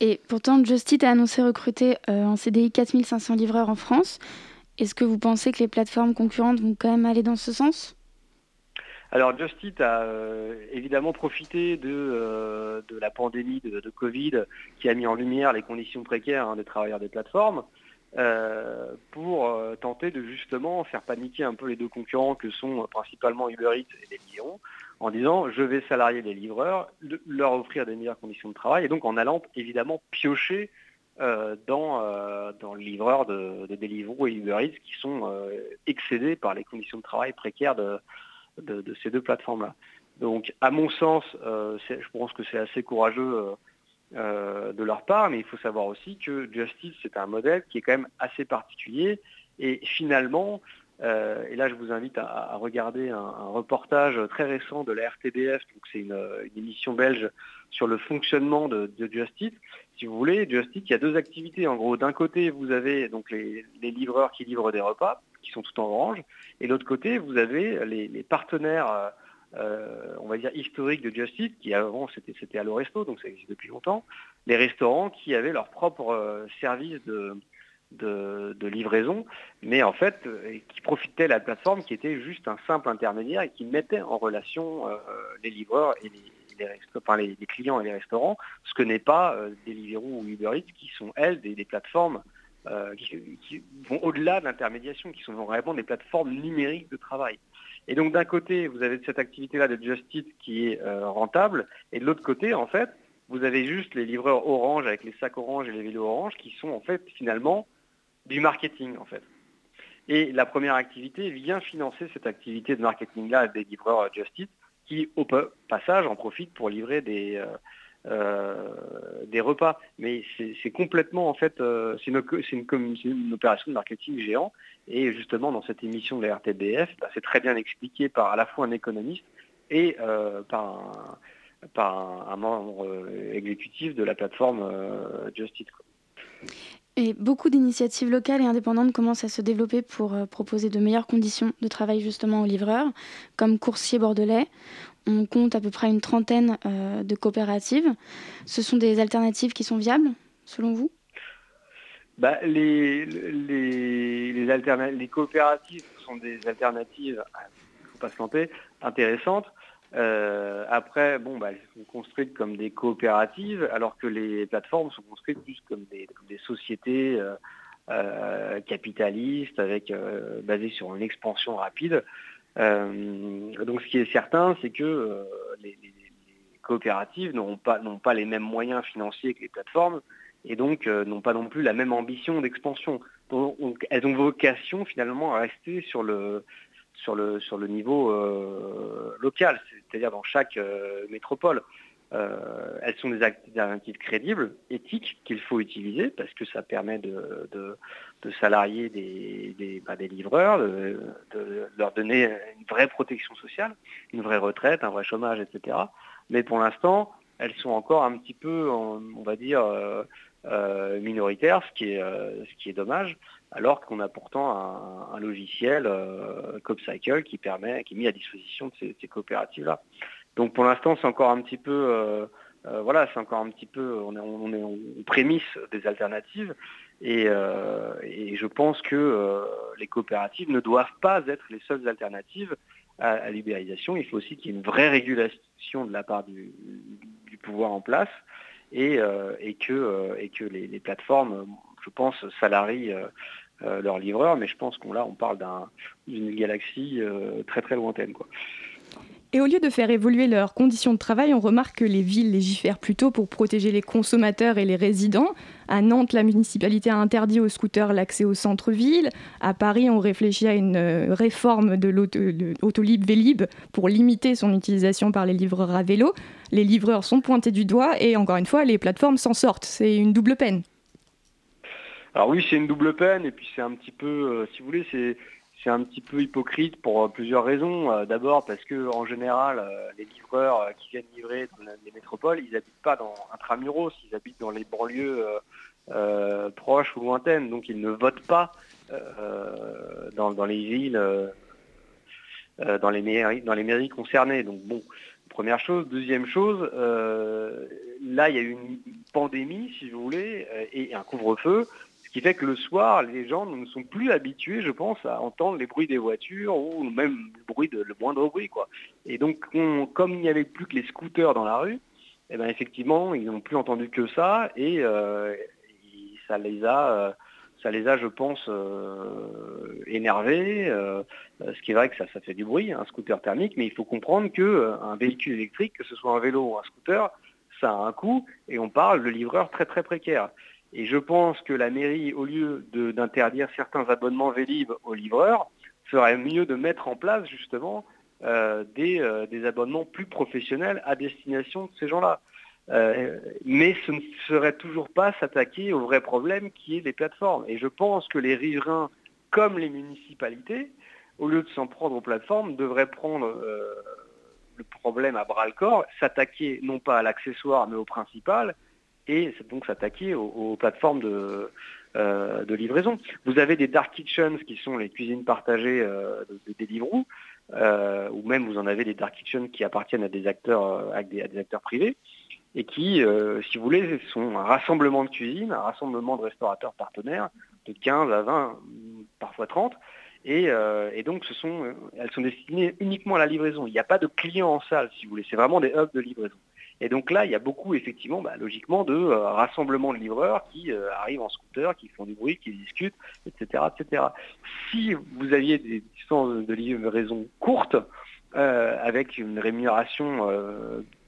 Et pourtant, Justit a annoncé recruter euh, en CDI 4500 livreurs en France. Est-ce que vous pensez que les plateformes concurrentes vont quand même aller dans ce sens? Alors Justit a euh, évidemment profité de, euh, la pandémie de, Covid qui a mis en lumière les conditions précaires hein, des travailleurs des plateformes. Euh, pour tenter de justement faire paniquer un peu les deux concurrents que sont principalement Uber Eats et Lyon, en disant je vais salarier les livreurs, leur offrir des meilleures conditions de travail, et donc en allant évidemment piocher dans, dans le livreur de, de Deliveroo et Uber Eats qui sont excédés par les conditions de travail précaires de, ces deux plateformes-là. Donc à mon sens, je pense que c'est assez courageux euh, de leur part, mais il faut savoir aussi que Justice, c'est un modèle qui est quand même assez particulier. Et finalement, euh, et là je vous invite à, regarder un, reportage très récent de la RTBF, donc c'est une, émission belge sur le fonctionnement de, Justice. Si vous voulez, Justice, il y a deux activités. En gros, d'un côté, vous avez donc les, livreurs qui livrent des repas, qui sont tout en orange, et de l'autre côté, vous avez les, partenaires euh, euh, on va dire, historique de Justice, qui avant c'était, à l'Oresto, donc ça existe depuis longtemps, les restaurants qui avaient leur propre euh, service de, de, livraison, mais en fait, qui profitaient de la plateforme qui était juste un simple intermédiaire et qui mettait en relation les livreurs et les, les, clients et les restaurants, ce que n'est pas Deliveroo ou Uber Eats, qui sont, elles, des, plateformes qui, vont au-delà de l'intermédiation, qui sont vraiment des plateformes numériques de travail. Et donc d'un côté, vous avez cette activité-là de Just qui est euh, rentable, et de l'autre côté, en fait, vous avez juste les livreurs Orange avec les sacs Orange et les vélos Orange qui sont en fait finalement du marketing en fait. Et la première activité vient financer cette activité de marketing-là des livreurs Just qui au passage en profitent pour livrer des, euh, euh, des repas. Mais c'est complètement, en fait, euh, c'est une, une, opération de marketing géant. Et justement, dans cette émission de la RTBF, bah, c'est très bien expliqué par à la fois un économiste et par, un, par un, membre exécutif de la plateforme Just Et beaucoup d'initiatives locales et indépendantes commencent à se développer pour proposer de meilleures conditions de travail justement aux livreurs, comme Coursier Bordelais on compte à peu près une trentaine euh, de coopératives. Ce sont des alternatives qui sont viables, selon vous? Bah, les, les, les, coopératives sont des alternatives, il ne faut pas se planter, intéressantes. Euh, après, bon, bah, elles sont construites comme des coopératives, alors que les plateformes sont construites plus comme des, sociétés euh, capitalistes, avec, basées sur une expansion rapide. Euh, donc ce qui est certain, c'est que euh, les, coopératives n'ont pas, pas les mêmes moyens financiers que les plateformes et donc euh, n'ont pas non plus la même ambition d'expansion. elles ont vocation finalement à rester sur le, sur le, sur le niveau local, c'est-à-dire dans chaque métropole. Euh, elles sont des alternatives crédibles, éthiques, qu'il faut utiliser parce que ça permet de, salarier des, bah, des, livreurs, de, leur donner une vraie protection sociale, une vraie retraite, un vrai chômage, etc. Mais pour l'instant, elles sont encore un petit peu, on, va dire, euh, euh, minoritaires, ce qui, est, ce qui est dommage. Alors qu'on a pourtant un, logiciel CopCycle qui permet, qui est mis à disposition de ces, coopératives-là. Donc pour l'instant, c'est encore un petit peu, voilà, c'est encore un petit peu, on est, on est en prémisse des alternatives. Et, je pense que les coopératives ne doivent pas être les seules alternatives à, la libéralisation. Il faut aussi qu'il y ait une vraie régulation de la part du, pouvoir en place et, que, et que les, plateformes, je pense, salarient leurs livreurs. Mais je pense qu'on là, on parle d'une galaxie très très lointaine. Quoi. Et au lieu de faire évoluer leurs conditions de travail, on remarque que les villes légifèrent plutôt pour protéger les consommateurs et les résidents. À Nantes, la municipalité a interdit aux scooters l'accès au centre-ville. À Paris, on réfléchit à une euh, réforme de l'Autolib Vélib pour limiter son utilisation par les livreurs à vélo. Les livreurs sont pointés du doigt et encore une fois, les plateformes s'en sortent. C'est une double peine. Alors oui, c'est une double peine et puis c'est un petit peu, euh, si vous voulez, c'est c'est un petit peu hypocrite pour euh, plusieurs raisons. Euh, d'abord parce que en général, les livreurs qui viennent livrer dans les métropoles, ils n'habitent pas dans intramuros, ils habitent dans les banlieues proches ou lointaines, donc ils ne votent pas dans, les villes, dans les mairies, dans les mairies concernées. Donc bon, première chose. Deuxième chose, là il y a eu une pandémie, si vous voulez, et un couvre-feu qui fait que le soir, les gens ne sont plus habitués, je pense, à entendre les bruits des voitures ou même le bruit de le moindre bruit, quoi. Et donc, comme il n'y avait plus que les scooters dans la rue, eh ben effectivement, ils n'ont plus entendu que ça et, euh, ça les a, euh, ça les a, je pense, euh, énervés. ce qui est vrai que ça, ça fait du bruit, un scooter thermique, mais il faut comprendre que un véhicule électrique, que ce soit un vélo ou un scooter, ça a un coût et on parle de livreurs très très précaires. Et je pense que la mairie, au lieu d'interdire certains abonnements Vélib aux livreurs, ferait mieux de mettre en place justement euh, euh, des, abonnements plus professionnels à destination de ces gens-là. Euh, mais ce ne serait toujours pas s'attaquer au vrai problème qui est les plateformes. Et je pense que les riverains, comme les municipalités, au lieu de s'en prendre aux plateformes, devraient prendre le problème à bras le corps, s'attaquer non pas à l'accessoire mais au principal, et donc s'attaquer aux, plateformes de, euh, de, livraison. Vous avez des dark kitchens qui sont les cuisines partagées euh, de, des Deliveroo, euh, ou même vous en avez des dark kitchens qui appartiennent à des acteurs, à des, acteurs privés, et qui, si vous voulez, sont un rassemblement de cuisine, un rassemblement de restaurateurs partenaires, de 15 à 20, parfois 30, et, donc, elles sont destinées uniquement à la livraison. Il n'y a pas de clients en salle, si vous voulez. C'est vraiment des hubs de livraison. Et donc là, il y a beaucoup, effectivement, bah, logiquement, de euh, rassemblements de livreurs qui euh, arrivent en scooter, qui font du bruit, qui discutent, etc. etc. Si vous aviez des distances de livraison courtes, euh, avec une rémunération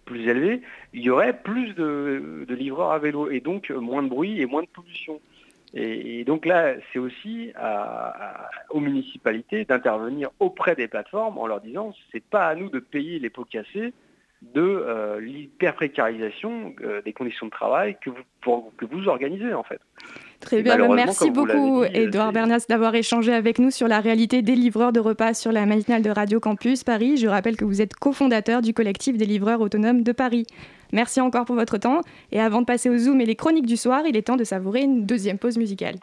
plus élevée, il y aurait plus de, livreurs à vélo et donc moins de bruit et moins de pollution. Et, donc là, c'est aussi aux municipalités d'intervenir auprès des plateformes en leur disant c'est pas à nous de payer les pots cassés, de euh, l'hyper-précarisation euh, des conditions de travail que vous, que vous organisez en fait. Très bien, merci beaucoup Edouard Bernas d'avoir échangé avec nous sur la réalité des livreurs de repas sur la matinale de Radio Campus Paris. Je rappelle que vous êtes cofondateur du collectif des livreurs autonomes de Paris. Merci encore pour votre temps et avant de passer au Zoom et les chroniques du soir, il est temps de savourer une deuxième pause musicale.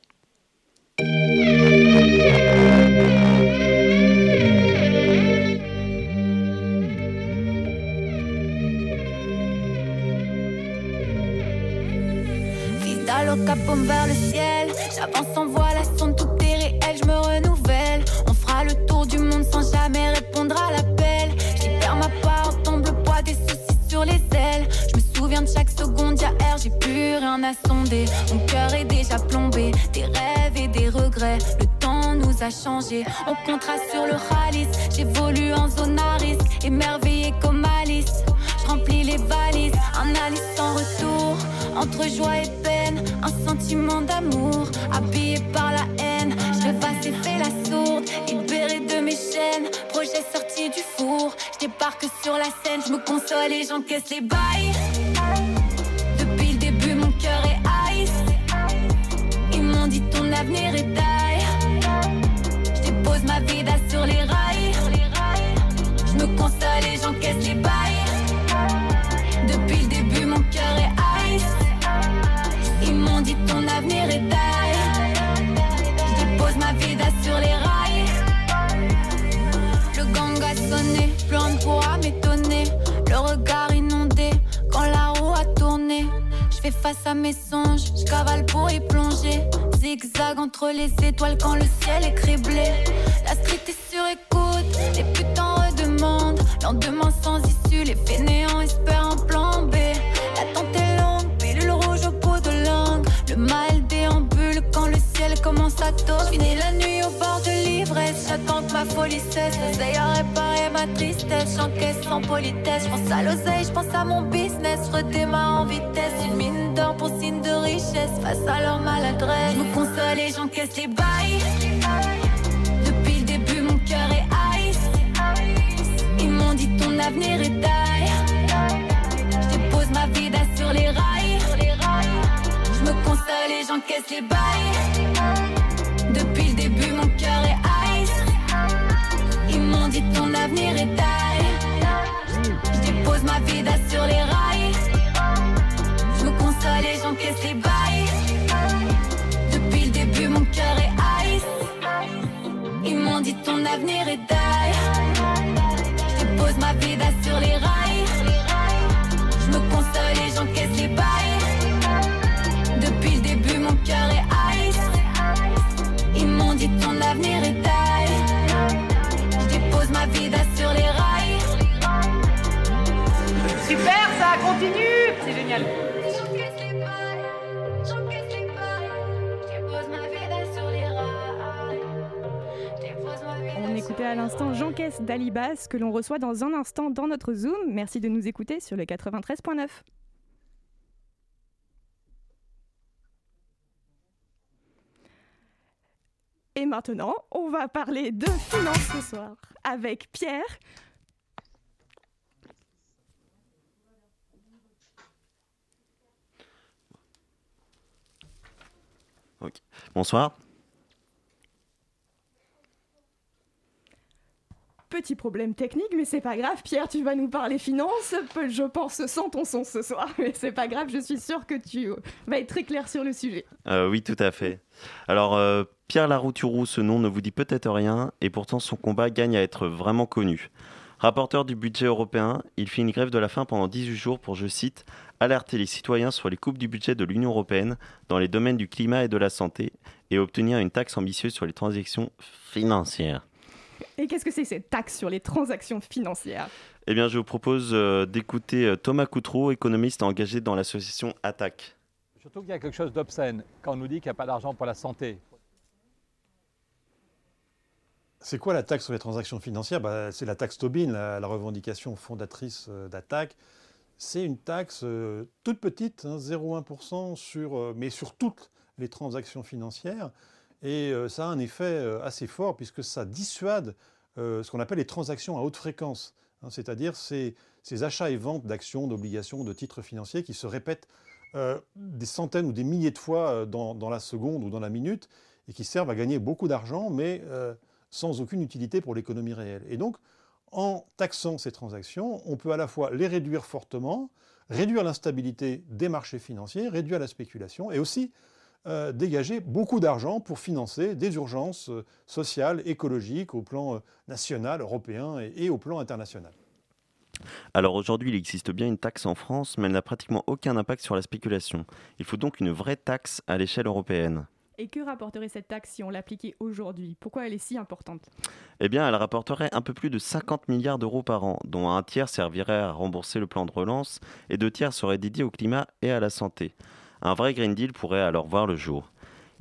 Le vers le ciel. J'avance en voie, la sonde, tout est réel, je me renouvelle. On fera le tour du monde sans jamais répondre à l'appel. J'y perds ma part, tombe le poids des soucis sur les ailes. Je me souviens de chaque seconde, y'a air, j'ai plus rien à sonder. Mon cœur est déjà plombé, des rêves et des regrets. Le temps nous a changé, on comptera sur le ralice. J'évolue en zone à risque, émerveillé comme Alice. Je remplis les valises, un Alice sans retour, entre joie et peine un sentiment d'amour, habillé par la haine. Je passe et fais la sourde, libéré de mes chaînes. Projet sorti du four, je débarque sur la scène, je me console et j'encaisse les bails. Depuis le début, mon cœur est ice. Ils m'ont dit ton avenir est taille. Je dépose ma vie sur les rails. Je me console et j'encaisse les bails. Fais face à mes songes. Je cavale pour y plonger. Zigzag entre les étoiles quand le ciel est criblé. La street est sur écoute, les putains redemandent. Lendemain sans issue, les fainéants espèrent un plan Finis la nuit au bord de l'ivresse. J'attends que ma folie cesse. J'essaye à réparer ma tristesse. J'encaisse sans politesse. J'pense à l'oseille, j'pense à mon business. Redémarre en vitesse. Une mine d'or pour signe de richesse. Face à leur maladresse. Je me console et j'encaisse les bails. Depuis le début, mon cœur est ice. Ils m'ont dit ton avenir est die. Je dépose ma vida sur les rails. Je me console et j'encaisse les bails. Dit ton avenir est die. Je dépose ma vida sur les rails. Je me console et j'encaisse les bails. Depuis le début, mon cœur est ice. Ils m'ont dit ton avenir est die. On écoutait à l'instant J'encaisse d'Alibas que l'on reçoit dans un instant dans notre Zoom. Merci de nous écouter sur le 93.9. Et maintenant, on va parler de finances ce soir avec Pierre. Bonsoir. Petit problème technique, mais c'est pas grave. Pierre, tu vas nous parler finances, je pense, sans ton son ce soir. Mais c'est pas grave, je suis sûre que tu vas être très clair sur le sujet. Euh, oui, tout à fait. Alors, euh, Pierre Larouturou, ce nom ne vous dit peut-être rien, et pourtant son combat gagne à être vraiment connu. Rapporteur du budget européen, il fit une grève de la faim pendant 18 jours pour, je cite, alerter les citoyens sur les coupes du budget de l'Union européenne dans les domaines du climat et de la santé, et obtenir une taxe ambitieuse sur les transactions financières. Et qu'est-ce que c'est cette taxe sur les transactions financières? Eh bien, je vous propose euh, d'écouter euh, Thomas Coutreau, économiste engagé dans l'association ATTAC. Surtout qu'il y a quelque chose d'obscène quand on nous dit qu'il n'y a pas d'argent pour la santé. C'est quoi la taxe sur les transactions financières? Bah, C'est la taxe Tobin, la, la revendication fondatrice euh, d'Attaque. C'est une taxe euh, toute petite, hein, 0,1%, sur, euh, mais sur toutes les transactions financières. Et euh, ça a un effet euh, assez fort puisque ça dissuade euh, ce qu'on appelle les transactions à haute fréquence. hein, C'est-à-dire ces, achats et ventes d'actions, d'obligations, de titres financiers qui se répètent des centaines ou des milliers de fois dans, la seconde ou dans la minute et qui servent à gagner beaucoup d'argent, mais sans aucune utilité pour l'économie réelle. Et donc, en taxant ces transactions, on peut à la fois les réduire fortement, réduire l'instabilité des marchés financiers, réduire la spéculation, et aussi euh, dégager beaucoup d'argent pour financer des urgences euh, sociales, écologiques au plan euh, national, européen et, et au plan international. Alors aujourd'hui, il existe bien une taxe en France, mais elle n'a pratiquement aucun impact sur la spéculation. Il faut donc une vraie taxe à l'échelle européenne. Et que rapporterait cette taxe si on l'appliquait aujourd'hui? Pourquoi elle est si importante? Eh bien, elle rapporterait un peu plus de 50 milliards d'euros par an, dont un tiers servirait à rembourser le plan de relance et deux tiers seraient dédiés au climat et à la santé. Un vrai Green Deal pourrait alors voir le jour.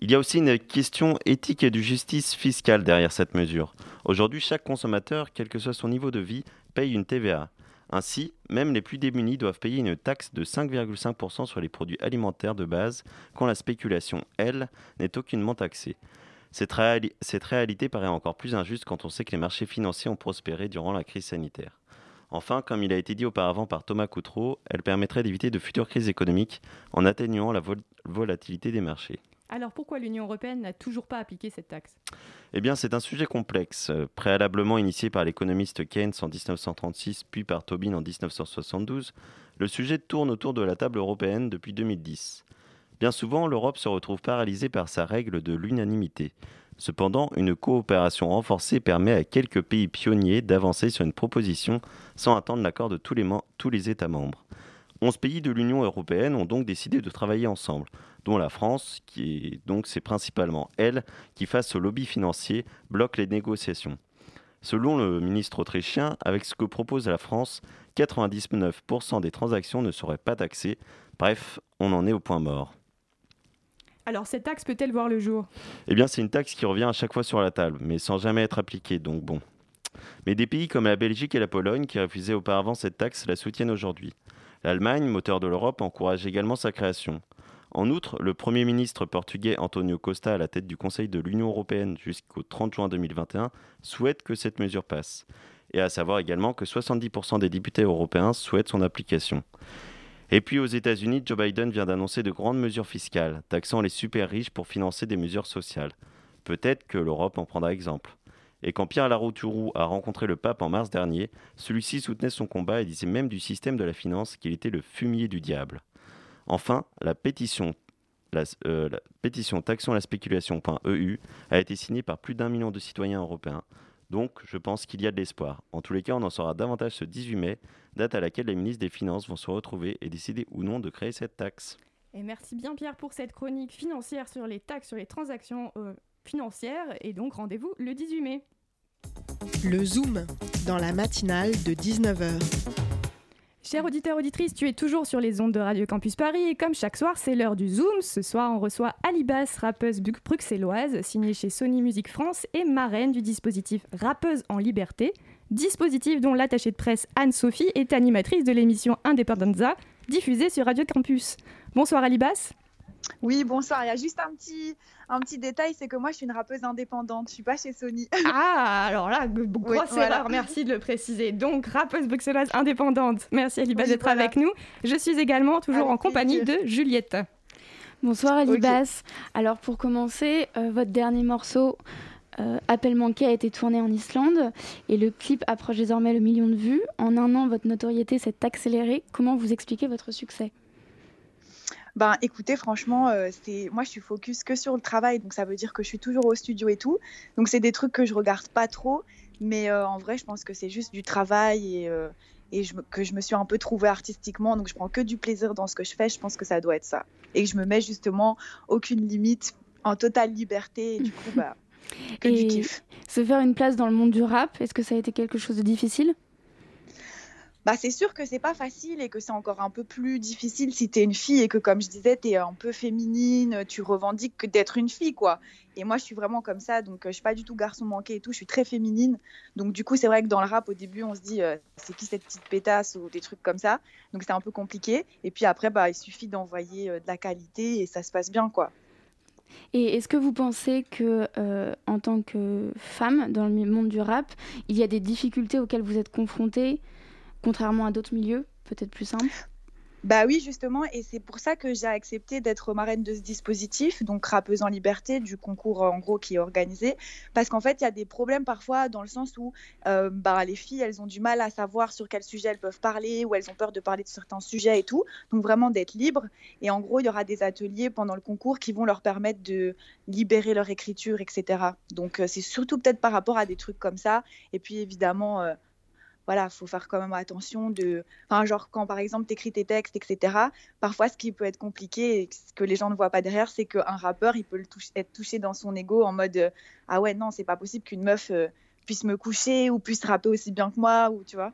Il y a aussi une question éthique et de justice fiscale derrière cette mesure. Aujourd'hui, chaque consommateur, quel que soit son niveau de vie, paye une TVA. Ainsi, même les plus démunis doivent payer une taxe de 5,5% sur les produits alimentaires de base, quand la spéculation, elle, n'est aucunement taxée. Cette, cette réalité paraît encore plus injuste quand on sait que les marchés financiers ont prospéré durant la crise sanitaire. Enfin, comme il a été dit auparavant par Thomas Coutreau, elle permettrait d'éviter de futures crises économiques en atténuant la vol- volatilité des marchés. Alors pourquoi l'Union européenne n'a toujours pas appliqué cette taxe? Eh bien, c'est un sujet complexe, euh, préalablement initié par l'économiste Keynes en 1936, puis par Tobin en 1972. Le sujet tourne autour de la table européenne depuis 2010. Bien souvent, l'Europe se retrouve paralysée par sa règle de l'unanimité. Cependant, une coopération renforcée permet à quelques pays pionniers d'avancer sur une proposition sans attendre l'accord de tous les, États membres. 11 pays de l'Union européenne ont donc décidé de travailler ensemble, dont la France, qui est donc c'est principalement elle qui, face au lobby financier, bloque les négociations. Selon le ministre autrichien, avec ce que propose la France, 99% des transactions ne seraient pas taxées. Bref, on en est au point mort. Alors cette taxe peut-elle voir le jour? Eh bien, c'est une taxe qui revient à chaque fois sur la table, mais sans jamais être appliquée, donc bon. Mais des pays comme la Belgique et la Pologne, qui refusaient auparavant cette taxe, la soutiennent aujourd'hui. L'Allemagne, moteur de l'Europe, encourage également sa création. En outre, le Premier ministre portugais Antonio Costa, à la tête du Conseil de l'Union européenne jusqu'au 30 juin 2021, souhaite que cette mesure passe. Et à savoir également que 70% des députés européens souhaitent son application. Et puis aux États-Unis, Joe Biden vient d'annoncer de grandes mesures fiscales, taxant les super riches pour financer des mesures sociales. Peut-être que l'Europe en prendra exemple. Et quand Pierre Larouturou a rencontré le pape en mars dernier, celui-ci soutenait son combat et disait même du système de la finance qu'il était le fumier du diable. Enfin, la pétition, la, euh, la pétition taxons la spéculation.eu a été signée par plus d'un million de citoyens européens. Donc, je pense qu'il y a de l'espoir. En tous les cas, on en saura davantage ce 18 mai, date à laquelle les ministres des Finances vont se retrouver et décider ou non de créer cette taxe. Et merci bien Pierre pour cette chronique financière sur les taxes sur les transactions euh, financières. Et donc rendez-vous le 18 mai. Le Zoom, dans la matinale de 19h. Chers auditeurs, auditrices, tu es toujours sur les ondes de Radio Campus Paris et comme chaque soir, c'est l'heure du Zoom. Ce soir, on reçoit Alibas, rappeuse bruxelloise, signée chez Sony Music France et marraine du dispositif Rappeuse en Liberté, dispositif dont l'attachée de presse Anne-Sophie est animatrice de l'émission Independenza, diffusée sur Radio Campus. Bonsoir Alibas. Oui, bonsoir. Il y a juste un petit, un petit détail, c'est que moi, je suis une rappeuse indépendante. Je suis pas chez Sony. Ah, alors là, grosse Oui, voilà. erreur, merci de le préciser. Donc, rappeuse bruxelloise indépendante. Merci Alibas Oui, d'être voilà. avec nous. Je suis également toujours en compagnie de Juliette. Bonsoir Alibas. Alors pour commencer, euh, votre dernier morceau, euh, Appel manqué, a été tourné en Islande et le clip approche désormais le million de vues. En un an, votre notoriété s'est accélérée. Comment vous expliquez votre succès? Ben, écoutez, franchement, euh, c'est moi, je suis focus que sur le travail, donc ça veut dire que je suis toujours au studio et tout. Donc c'est des trucs que je regarde pas trop, mais euh, en vrai, je pense que c'est juste du travail et, euh, et je, que je me suis un peu trouvée artistiquement, donc je prends que du plaisir dans ce que je fais. Je pense que ça doit être ça, et que je me mets justement aucune limite, en totale liberté, et du coup, bah, que du Et kiff. se faire une place dans le monde du rap, est-ce que ça a été quelque chose de difficile? Bah, c'est sûr que c'est pas facile et que c'est encore un peu plus difficile si t'es une fille et que, comme je disais, t'es un peu féminine, tu revendiques que d'être une fille, quoi. Et moi, je suis vraiment comme ça, donc euh, je suis pas du tout garçon manqué et tout, je suis très féminine. Donc, du coup, c'est vrai que dans le rap, au début, on se dit, euh, c'est qui cette petite pétasse ou des trucs comme ça. Donc, c'est un peu compliqué. Et puis après, bah, il suffit d'envoyer euh, de la qualité et ça se passe bien, quoi. Et est-ce que vous pensez que, en tant que femme dans le monde du rap, il y a des difficultés auxquelles vous êtes confrontée, contrairement à d'autres milieux, peut-être plus simples Bah oui, justement, et c'est pour ça que j'ai accepté d'être marraine de ce dispositif, donc rappeuse en liberté, du concours euh, en gros qui est organisé, parce qu'en fait, il y a des problèmes parfois dans le sens où euh, bah, les filles, elles ont du mal à savoir sur quel sujet elles peuvent parler, ou elles ont peur de parler de certains sujets et tout, donc vraiment d'être libres. Et en gros, il y aura des ateliers pendant le concours qui vont leur permettre de libérer leur écriture, etc. Donc euh, c'est surtout peut-être par rapport à des trucs comme ça, et puis évidemment... voilà, faut faire quand même attention de, enfin, genre quand par exemple tu écris tes textes, etc. Parfois, ce qui peut être compliqué ce que les gens ne voient pas derrière, c'est qu'un rappeur, il peut être touché dans son ego en mode euh, ah ouais non, c'est pas possible qu'une meuf euh, puisse me coucher ou puisse rapper aussi bien que moi ou tu vois.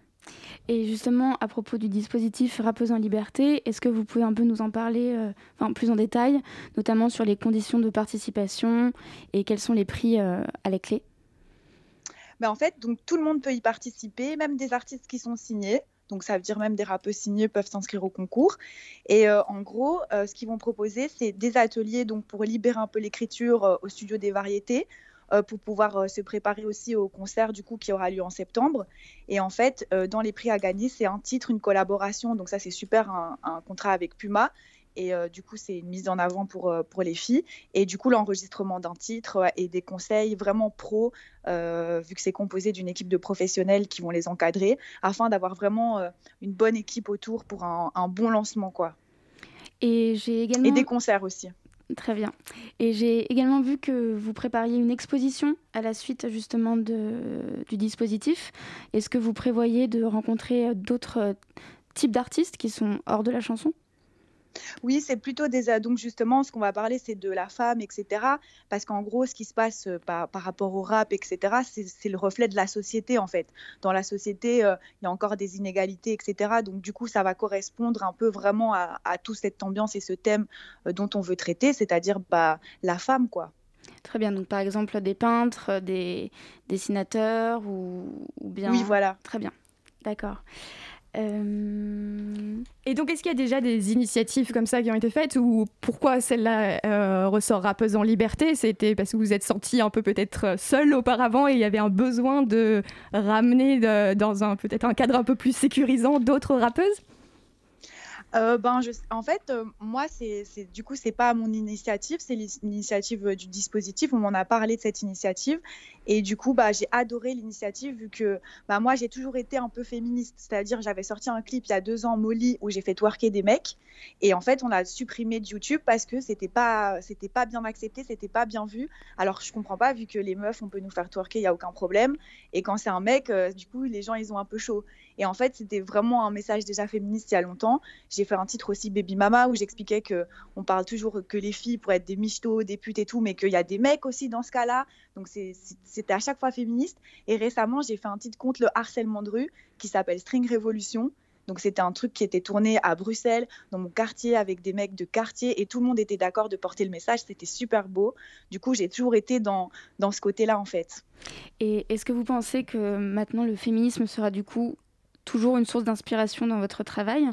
Et justement, à propos du dispositif Rappeuse en liberté, est-ce que vous pouvez un peu nous en parler euh, enfin, plus en détail, notamment sur les conditions de participation et quels sont les prix euh, à la clé? Ben, en fait, donc tout le monde peut y participer, même des artistes qui sont signés. Donc ça veut dire même des rappeurs signés peuvent s'inscrire au concours. Et euh, en gros, euh, ce qu'ils vont proposer, c'est des ateliers donc pour libérer un peu l'écriture euh, au studio des variétés, pour pouvoir se préparer aussi au concert du coup qui aura lieu en septembre. Et en fait, dans les prix à gagner, c'est un titre, une collaboration. Donc ça, c'est super, un contrat avec Puma. Et euh, du coup, c'est une mise en avant pour, euh, pour les filles. Et du coup, l'enregistrement d'un titre et des conseils vraiment pro, euh, vu que c'est composé d'une équipe de professionnels qui vont les encadrer, afin d'avoir vraiment une bonne équipe autour pour un, un bon lancement. quoi. Et j'ai également... Et des concerts aussi. Très bien. Et j'ai également vu que vous prépariez une exposition à la suite justement de, du dispositif. Est-ce que vous prévoyez de rencontrer d'autres types d'artistes qui sont hors de la chanson? Oui, c'est plutôt des. Donc, justement, ce qu'on va parler, c'est de la femme, etc. Parce qu'en gros, ce qui se passe euh, par, par rapport au rap, etc., c'est le reflet de la société, en fait. Dans la société, euh, il y a encore des inégalités, etc. Donc, du coup, ça va correspondre un peu vraiment à, à toute cette ambiance et ce thème euh, dont on veut traiter, c'est-à-dire bah, la femme, quoi. Très bien, donc par exemple des peintres, des dessinateurs ou, ou bien... Oui, voilà. Très bien, d'accord. Euh, Et donc, est-ce qu'il y a déjà des initiatives comme ça qui ont été faites ou pourquoi celle-là euh, ressort rappeuse en liberté? C'était parce que vous êtes senti un peu peut-être seul auparavant et il y avait un besoin de ramener de- dans un peut-être un cadre un peu plus sécurisant d'autres rappeuses? Euh, ben, en fait, euh, moi, c'est, du coup, c'est pas mon initiative, c'est l'initiative euh, du dispositif. On m'en a parlé de cette initiative. Et du coup, bah, j'ai adoré l'initiative vu que bah, moi, j'ai toujours été un peu féministe. C'est-à-dire, j'avais sorti un clip il y a deux ans, Molly, où j'ai fait twerker des mecs. Et en fait, on l'a supprimé de YouTube parce que c'était pas, pas bien accepté, c'était pas bien vu. Alors, je comprends pas, vu que les meufs, on peut nous faire twerker, il y a aucun problème. Et quand c'est un mec, euh, du coup, les gens, ils ont un peu chaud. Et en fait, c'était vraiment un message déjà féministe il y a longtemps. J'ai fait un titre aussi Baby Mama où j'expliquais que on parle toujours que les filles pourraient être des michtos, des putes et tout, mais qu'il y a des mecs aussi dans ce cas-là. Donc c'était à chaque fois féministe. Et récemment, j'ai fait un titre contre le harcèlement de rue qui s'appelle String Révolution. Donc c'était un truc qui était tourné à Bruxelles, dans mon quartier, avec des mecs de quartier, et tout le monde était d'accord de porter le message. C'était super beau. Du coup, j'ai toujours été dans, dans ce côté-là, en fait. Et est-ce que vous pensez que maintenant le féminisme sera du coup toujours une source d'inspiration dans votre travail?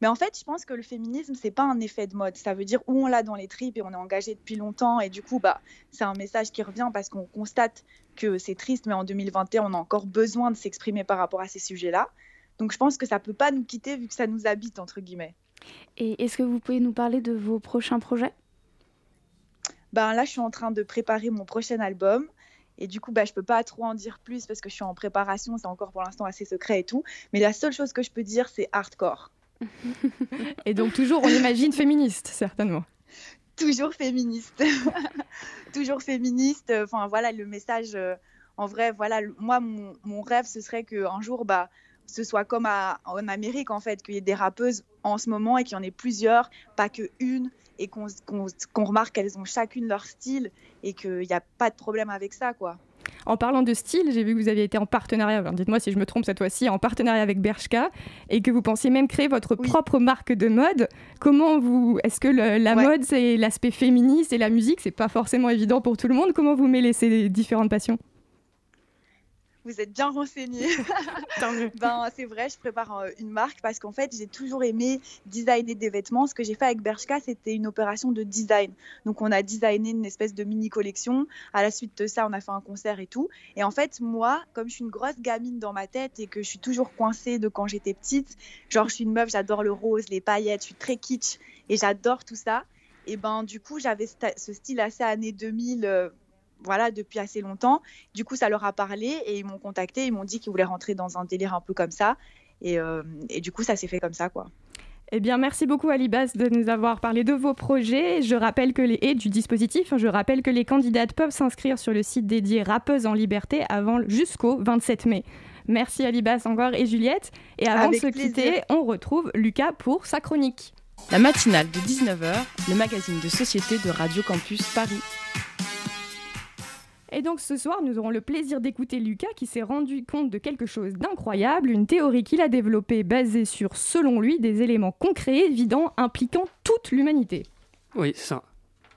Mais en fait, je pense que le féminisme, c'est pas un effet de mode. Ça veut dire où on l'a dans les tripes et on est engagé depuis longtemps. Et du coup, bah, c'est un message qui revient parce qu'on constate que c'est triste, mais en 2021, on a encore besoin de s'exprimer par rapport à ces sujets-là. Donc je pense que ça peut pas nous quitter vu que ça nous habite, entre guillemets. Et est-ce que vous pouvez nous parler de vos prochains projets? Ben là, je suis en train de préparer mon prochain album. Et du coup, bah, je peux pas trop en dire plus parce que je suis en préparation. C'est encore pour l'instant assez secret et tout. Mais la seule chose que je peux dire, c'est hardcore. Et donc, toujours, on imagine féministe, certainement. toujours féministe. toujours féministe. Enfin, voilà, le message. euh, en vrai, voilà, moi, mon, rêve, ce serait qu'un jour, bah, ce soit comme en Amérique, en fait, qu'il y ait des rappeuses en ce moment et qu'il y en ait plusieurs, pas que une, et qu'on remarque qu'elles ont chacune leur style et qu'il n'y a pas de problème avec ça, quoi. En parlant de style, j'ai vu que vous aviez été en partenariat, dites-moi si je me trompe cette fois-ci, en partenariat avec Bershka et que vous pensiez même créer votre propre marque de mode. Comment vous. Est-ce que le- la Ouais. mode, c'est l'aspect féministe et la musique C'est pas forcément évident pour tout le monde. Comment vous mêlez ces différentes passions? Vous êtes bien renseigné. ben, c'est vrai, je prépare euh, une marque parce qu'en fait, j'ai toujours aimé designer des vêtements. Ce que j'ai fait avec Bershka, c'était une opération de design. Donc, on a designé une espèce de mini collection. À la suite de ça, on a fait un concert et tout. Et en fait, moi, comme je suis une grosse gamine dans ma tête et que je suis toujours coincée de quand j'étais petite, genre, je suis une meuf, j'adore le rose, les paillettes, je suis très kitsch et j'adore tout ça. Et ben, du coup, j'avais ce style assez années 2000. euh, voilà, depuis assez longtemps. Du coup, ça leur a parlé et ils m'ont contacté. Ils m'ont dit qu'ils voulaient rentrer dans un délire un peu comme ça. Et, euh, et du coup, ça s'est fait comme ça, quoi. Eh bien, merci beaucoup Alibas de nous avoir parlé de vos projets. Je rappelle que les et du dispositif. Je rappelle que les candidates peuvent s'inscrire sur le site dédié Rappeuse en Liberté avant jusqu'au 27 mai. Merci Alibas encore et Juliette. Et avant Avec de se plaisir. quitter, on retrouve Lucas pour sa chronique. La matinale de 19h, le magazine de société de Radio Campus Paris. Et donc ce soir, nous aurons le plaisir d'écouter Lucas qui s'est rendu compte de quelque chose d'incroyable, une théorie qu'il a développée basée sur, selon lui, des éléments concrets, évidents, impliquant toute l'humanité. Oui, ça.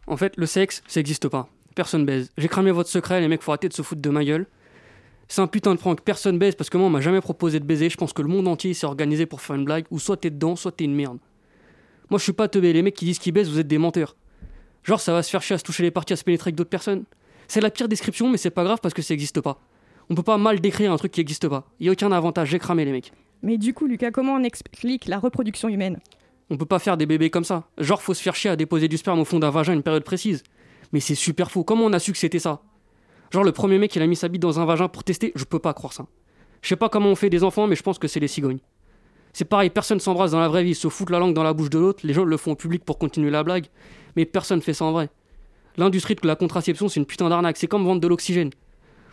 En fait, le sexe, ça n'existe pas. Personne baise. J'ai cramé votre secret, les mecs, faut arrêter de se foutre de ma gueule. C'est un putain de prank. Personne baise parce que moi, on m'a jamais proposé de baiser. Je pense que le monde entier s'est organisé pour faire une blague. Ou soit t'es dedans, soit t'es une merde. Moi, je suis pas teubé. Les mecs qui disent qu'ils baisent, vous êtes des menteurs. Genre, ça va se faire chier à se toucher les parties, à se pénétrer avec d'autres personnes. C'est la pire description, mais c'est pas grave parce que ça n'existe pas. On peut pas mal décrire un truc qui n'existe pas. Y a aucun avantage. J'ai cramé, les mecs. Mais du coup, Lucas, comment on explique la reproduction humaine? On peut pas faire des bébés comme ça. Genre, faut se faire chier à déposer du sperme au fond d'un vagin à une période précise. Mais c'est super faux. Comment on a su que c'était ça? Genre, le premier mec, il a mis sa bite dans un vagin pour tester. Je peux pas croire ça. Je sais pas comment on fait des enfants, mais je pense que c'est les cigognes. C'est pareil, personne s'embrasse dans la vraie vie, se foutre la langue dans la bouche de l'autre. Les gens le font en public pour continuer la blague. Mais personne fait ça en vrai. L'industrie de la contraception, c'est une putain d'arnaque. C'est comme vendre de l'oxygène.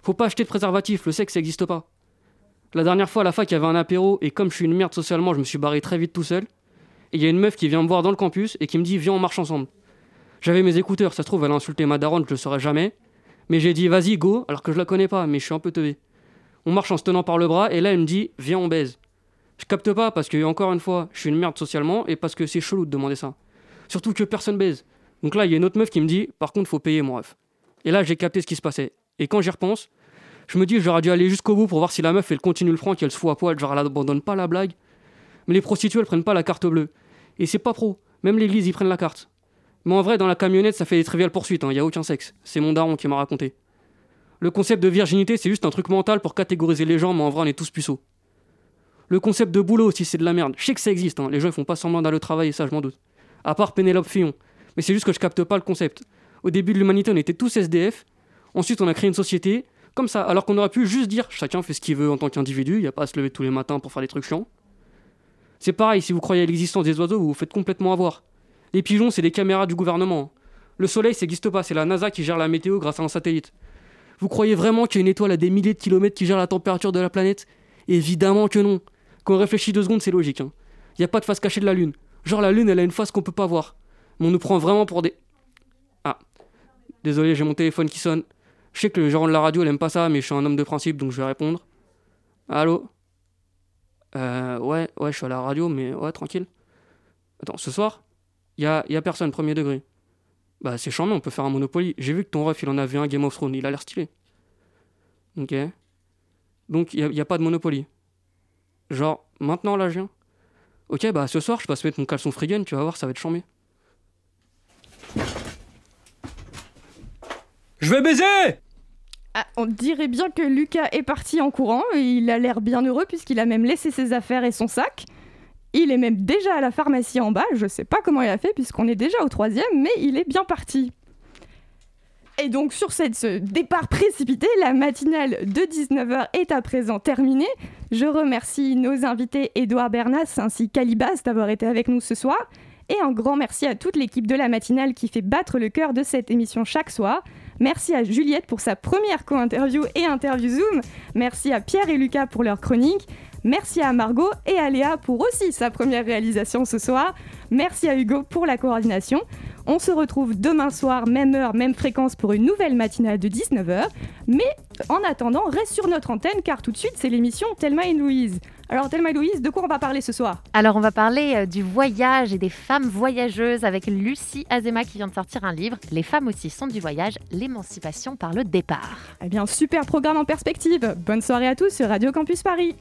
Faut pas acheter de préservatif, le sexe, ça existe pas. La dernière fois à la fac, il y avait un apéro et comme je suis une merde socialement, je me suis barré très vite tout seul. Et il y a une meuf qui vient me voir dans le campus et qui me dit Viens, on marche ensemble. J'avais mes écouteurs, ça se trouve, elle a insulté ma daronne, je le saurais jamais. Mais j'ai dit Vas-y, go, alors que je la connais pas, mais je suis un peu teubé. On marche en se tenant par le bras et là, elle me dit Viens, on baise. Je capte pas parce que, encore une fois, je suis une merde socialement et parce que c'est chelou de demander ça. Surtout que personne baise. Donc là, il y a une autre meuf qui me dit Par contre, faut payer, mon ref. Et là, j'ai capté ce qui se passait. Et quand j'y repense, je me dis J'aurais dû aller jusqu'au bout pour voir si la meuf, elle continue le franc, qu'elle se fout à poil, genre elle abandonne pas la blague. Mais les prostituées, elles prennent pas la carte bleue. Et c'est pas pro. Même l'église, ils prennent la carte. Mais en vrai, dans la camionnette, ça fait des triviales poursuites, il n'y a aucun sexe. C'est mon daron qui m'a raconté. Le concept de virginité, c'est juste un truc mental pour catégoriser les gens, mais en vrai, on est tous puceaux. Le concept de boulot aussi, c'est de la merde. Je sais que ça existe, hein. les gens ils font pas semblant d'aller au travail, et ça, je m'en doute. À part Pénélope Fillon. Mais c'est juste que je capte pas le concept. Au début de l'humanité, on était tous SDF. Ensuite, on a créé une société, comme ça, alors qu'on aurait pu juste dire chacun fait ce qu'il veut en tant qu'individu, il n'y a pas à se lever tous les matins pour faire des trucs chiants. C'est pareil, si vous croyez l'existence des oiseaux, vous vous faites complètement avoir. Les pigeons, c'est des caméras du gouvernement. Le soleil, ça n'existe pas, c'est la NASA qui gère la météo grâce à un satellite. Vous croyez vraiment qu'il y a une étoile à des milliers de kilomètres qui gère la température de la planète? Évidemment que non. Quand on réfléchit deux secondes, c'est logique. Il n'y a pas de face cachée de la Lune. Genre la Lune, elle a une face qu'on peut pas voir. On nous prend vraiment pour des... Ah. Désolé, j'ai mon téléphone qui sonne. Je sais que le gérant de la radio, elle aime pas ça, mais je suis un homme de principe, donc je vais répondre. Allô Euh, ouais, ouais, je suis à la radio, mais ouais, tranquille. Attends, ce soir y a, a personne, premier degré. Bah, c'est charmant, on peut faire un Monopoly. J'ai vu que ton ref, il en avait un Game of Thrones, il a l'air stylé. Ok. Donc, il n'y a, pas de Monopoly. Genre, maintenant, là, je viens. Ok, bah, ce soir, je passe mettre mon caleçon Frigan, tu vas voir, ça va être chambé. Je vais baiser Ah, on dirait bien que Lucas est parti en courant. Il a l'air bien heureux puisqu'il a même laissé ses affaires et son sac. Il est même déjà à la pharmacie en bas. Je sais pas comment il a fait puisqu'on est déjà au troisième, mais il est bien parti. Et donc sur cette, ce départ précipité, la matinale de 19h est à présent terminée. Je remercie nos invités Édouard Bernas ainsi qu'Alibas d'avoir été avec nous ce soir. Et un grand merci à toute l'équipe de la matinale qui fait battre le cœur de cette émission chaque soir. Merci à Juliette pour sa première co-interview et interview Zoom. Merci à Pierre et Lucas pour leur chronique. Merci à Margot et à Léa pour aussi sa première réalisation ce soir. Merci à Hugo pour la coordination. On se retrouve demain soir, même heure, même fréquence pour une nouvelle matinale de 19h. Mais en attendant, reste sur notre antenne car tout de suite c'est l'émission Thelma et Louise. Alors Thelma et Louise, de quoi on va parler ce soir? Alors on va parler euh, du voyage et des femmes voyageuses avec Lucie Azema qui vient de sortir un livre, Les femmes aussi sont du voyage, l'émancipation par le départ. Eh bien super programme en perspective. Bonne soirée à tous sur Radio Campus Paris.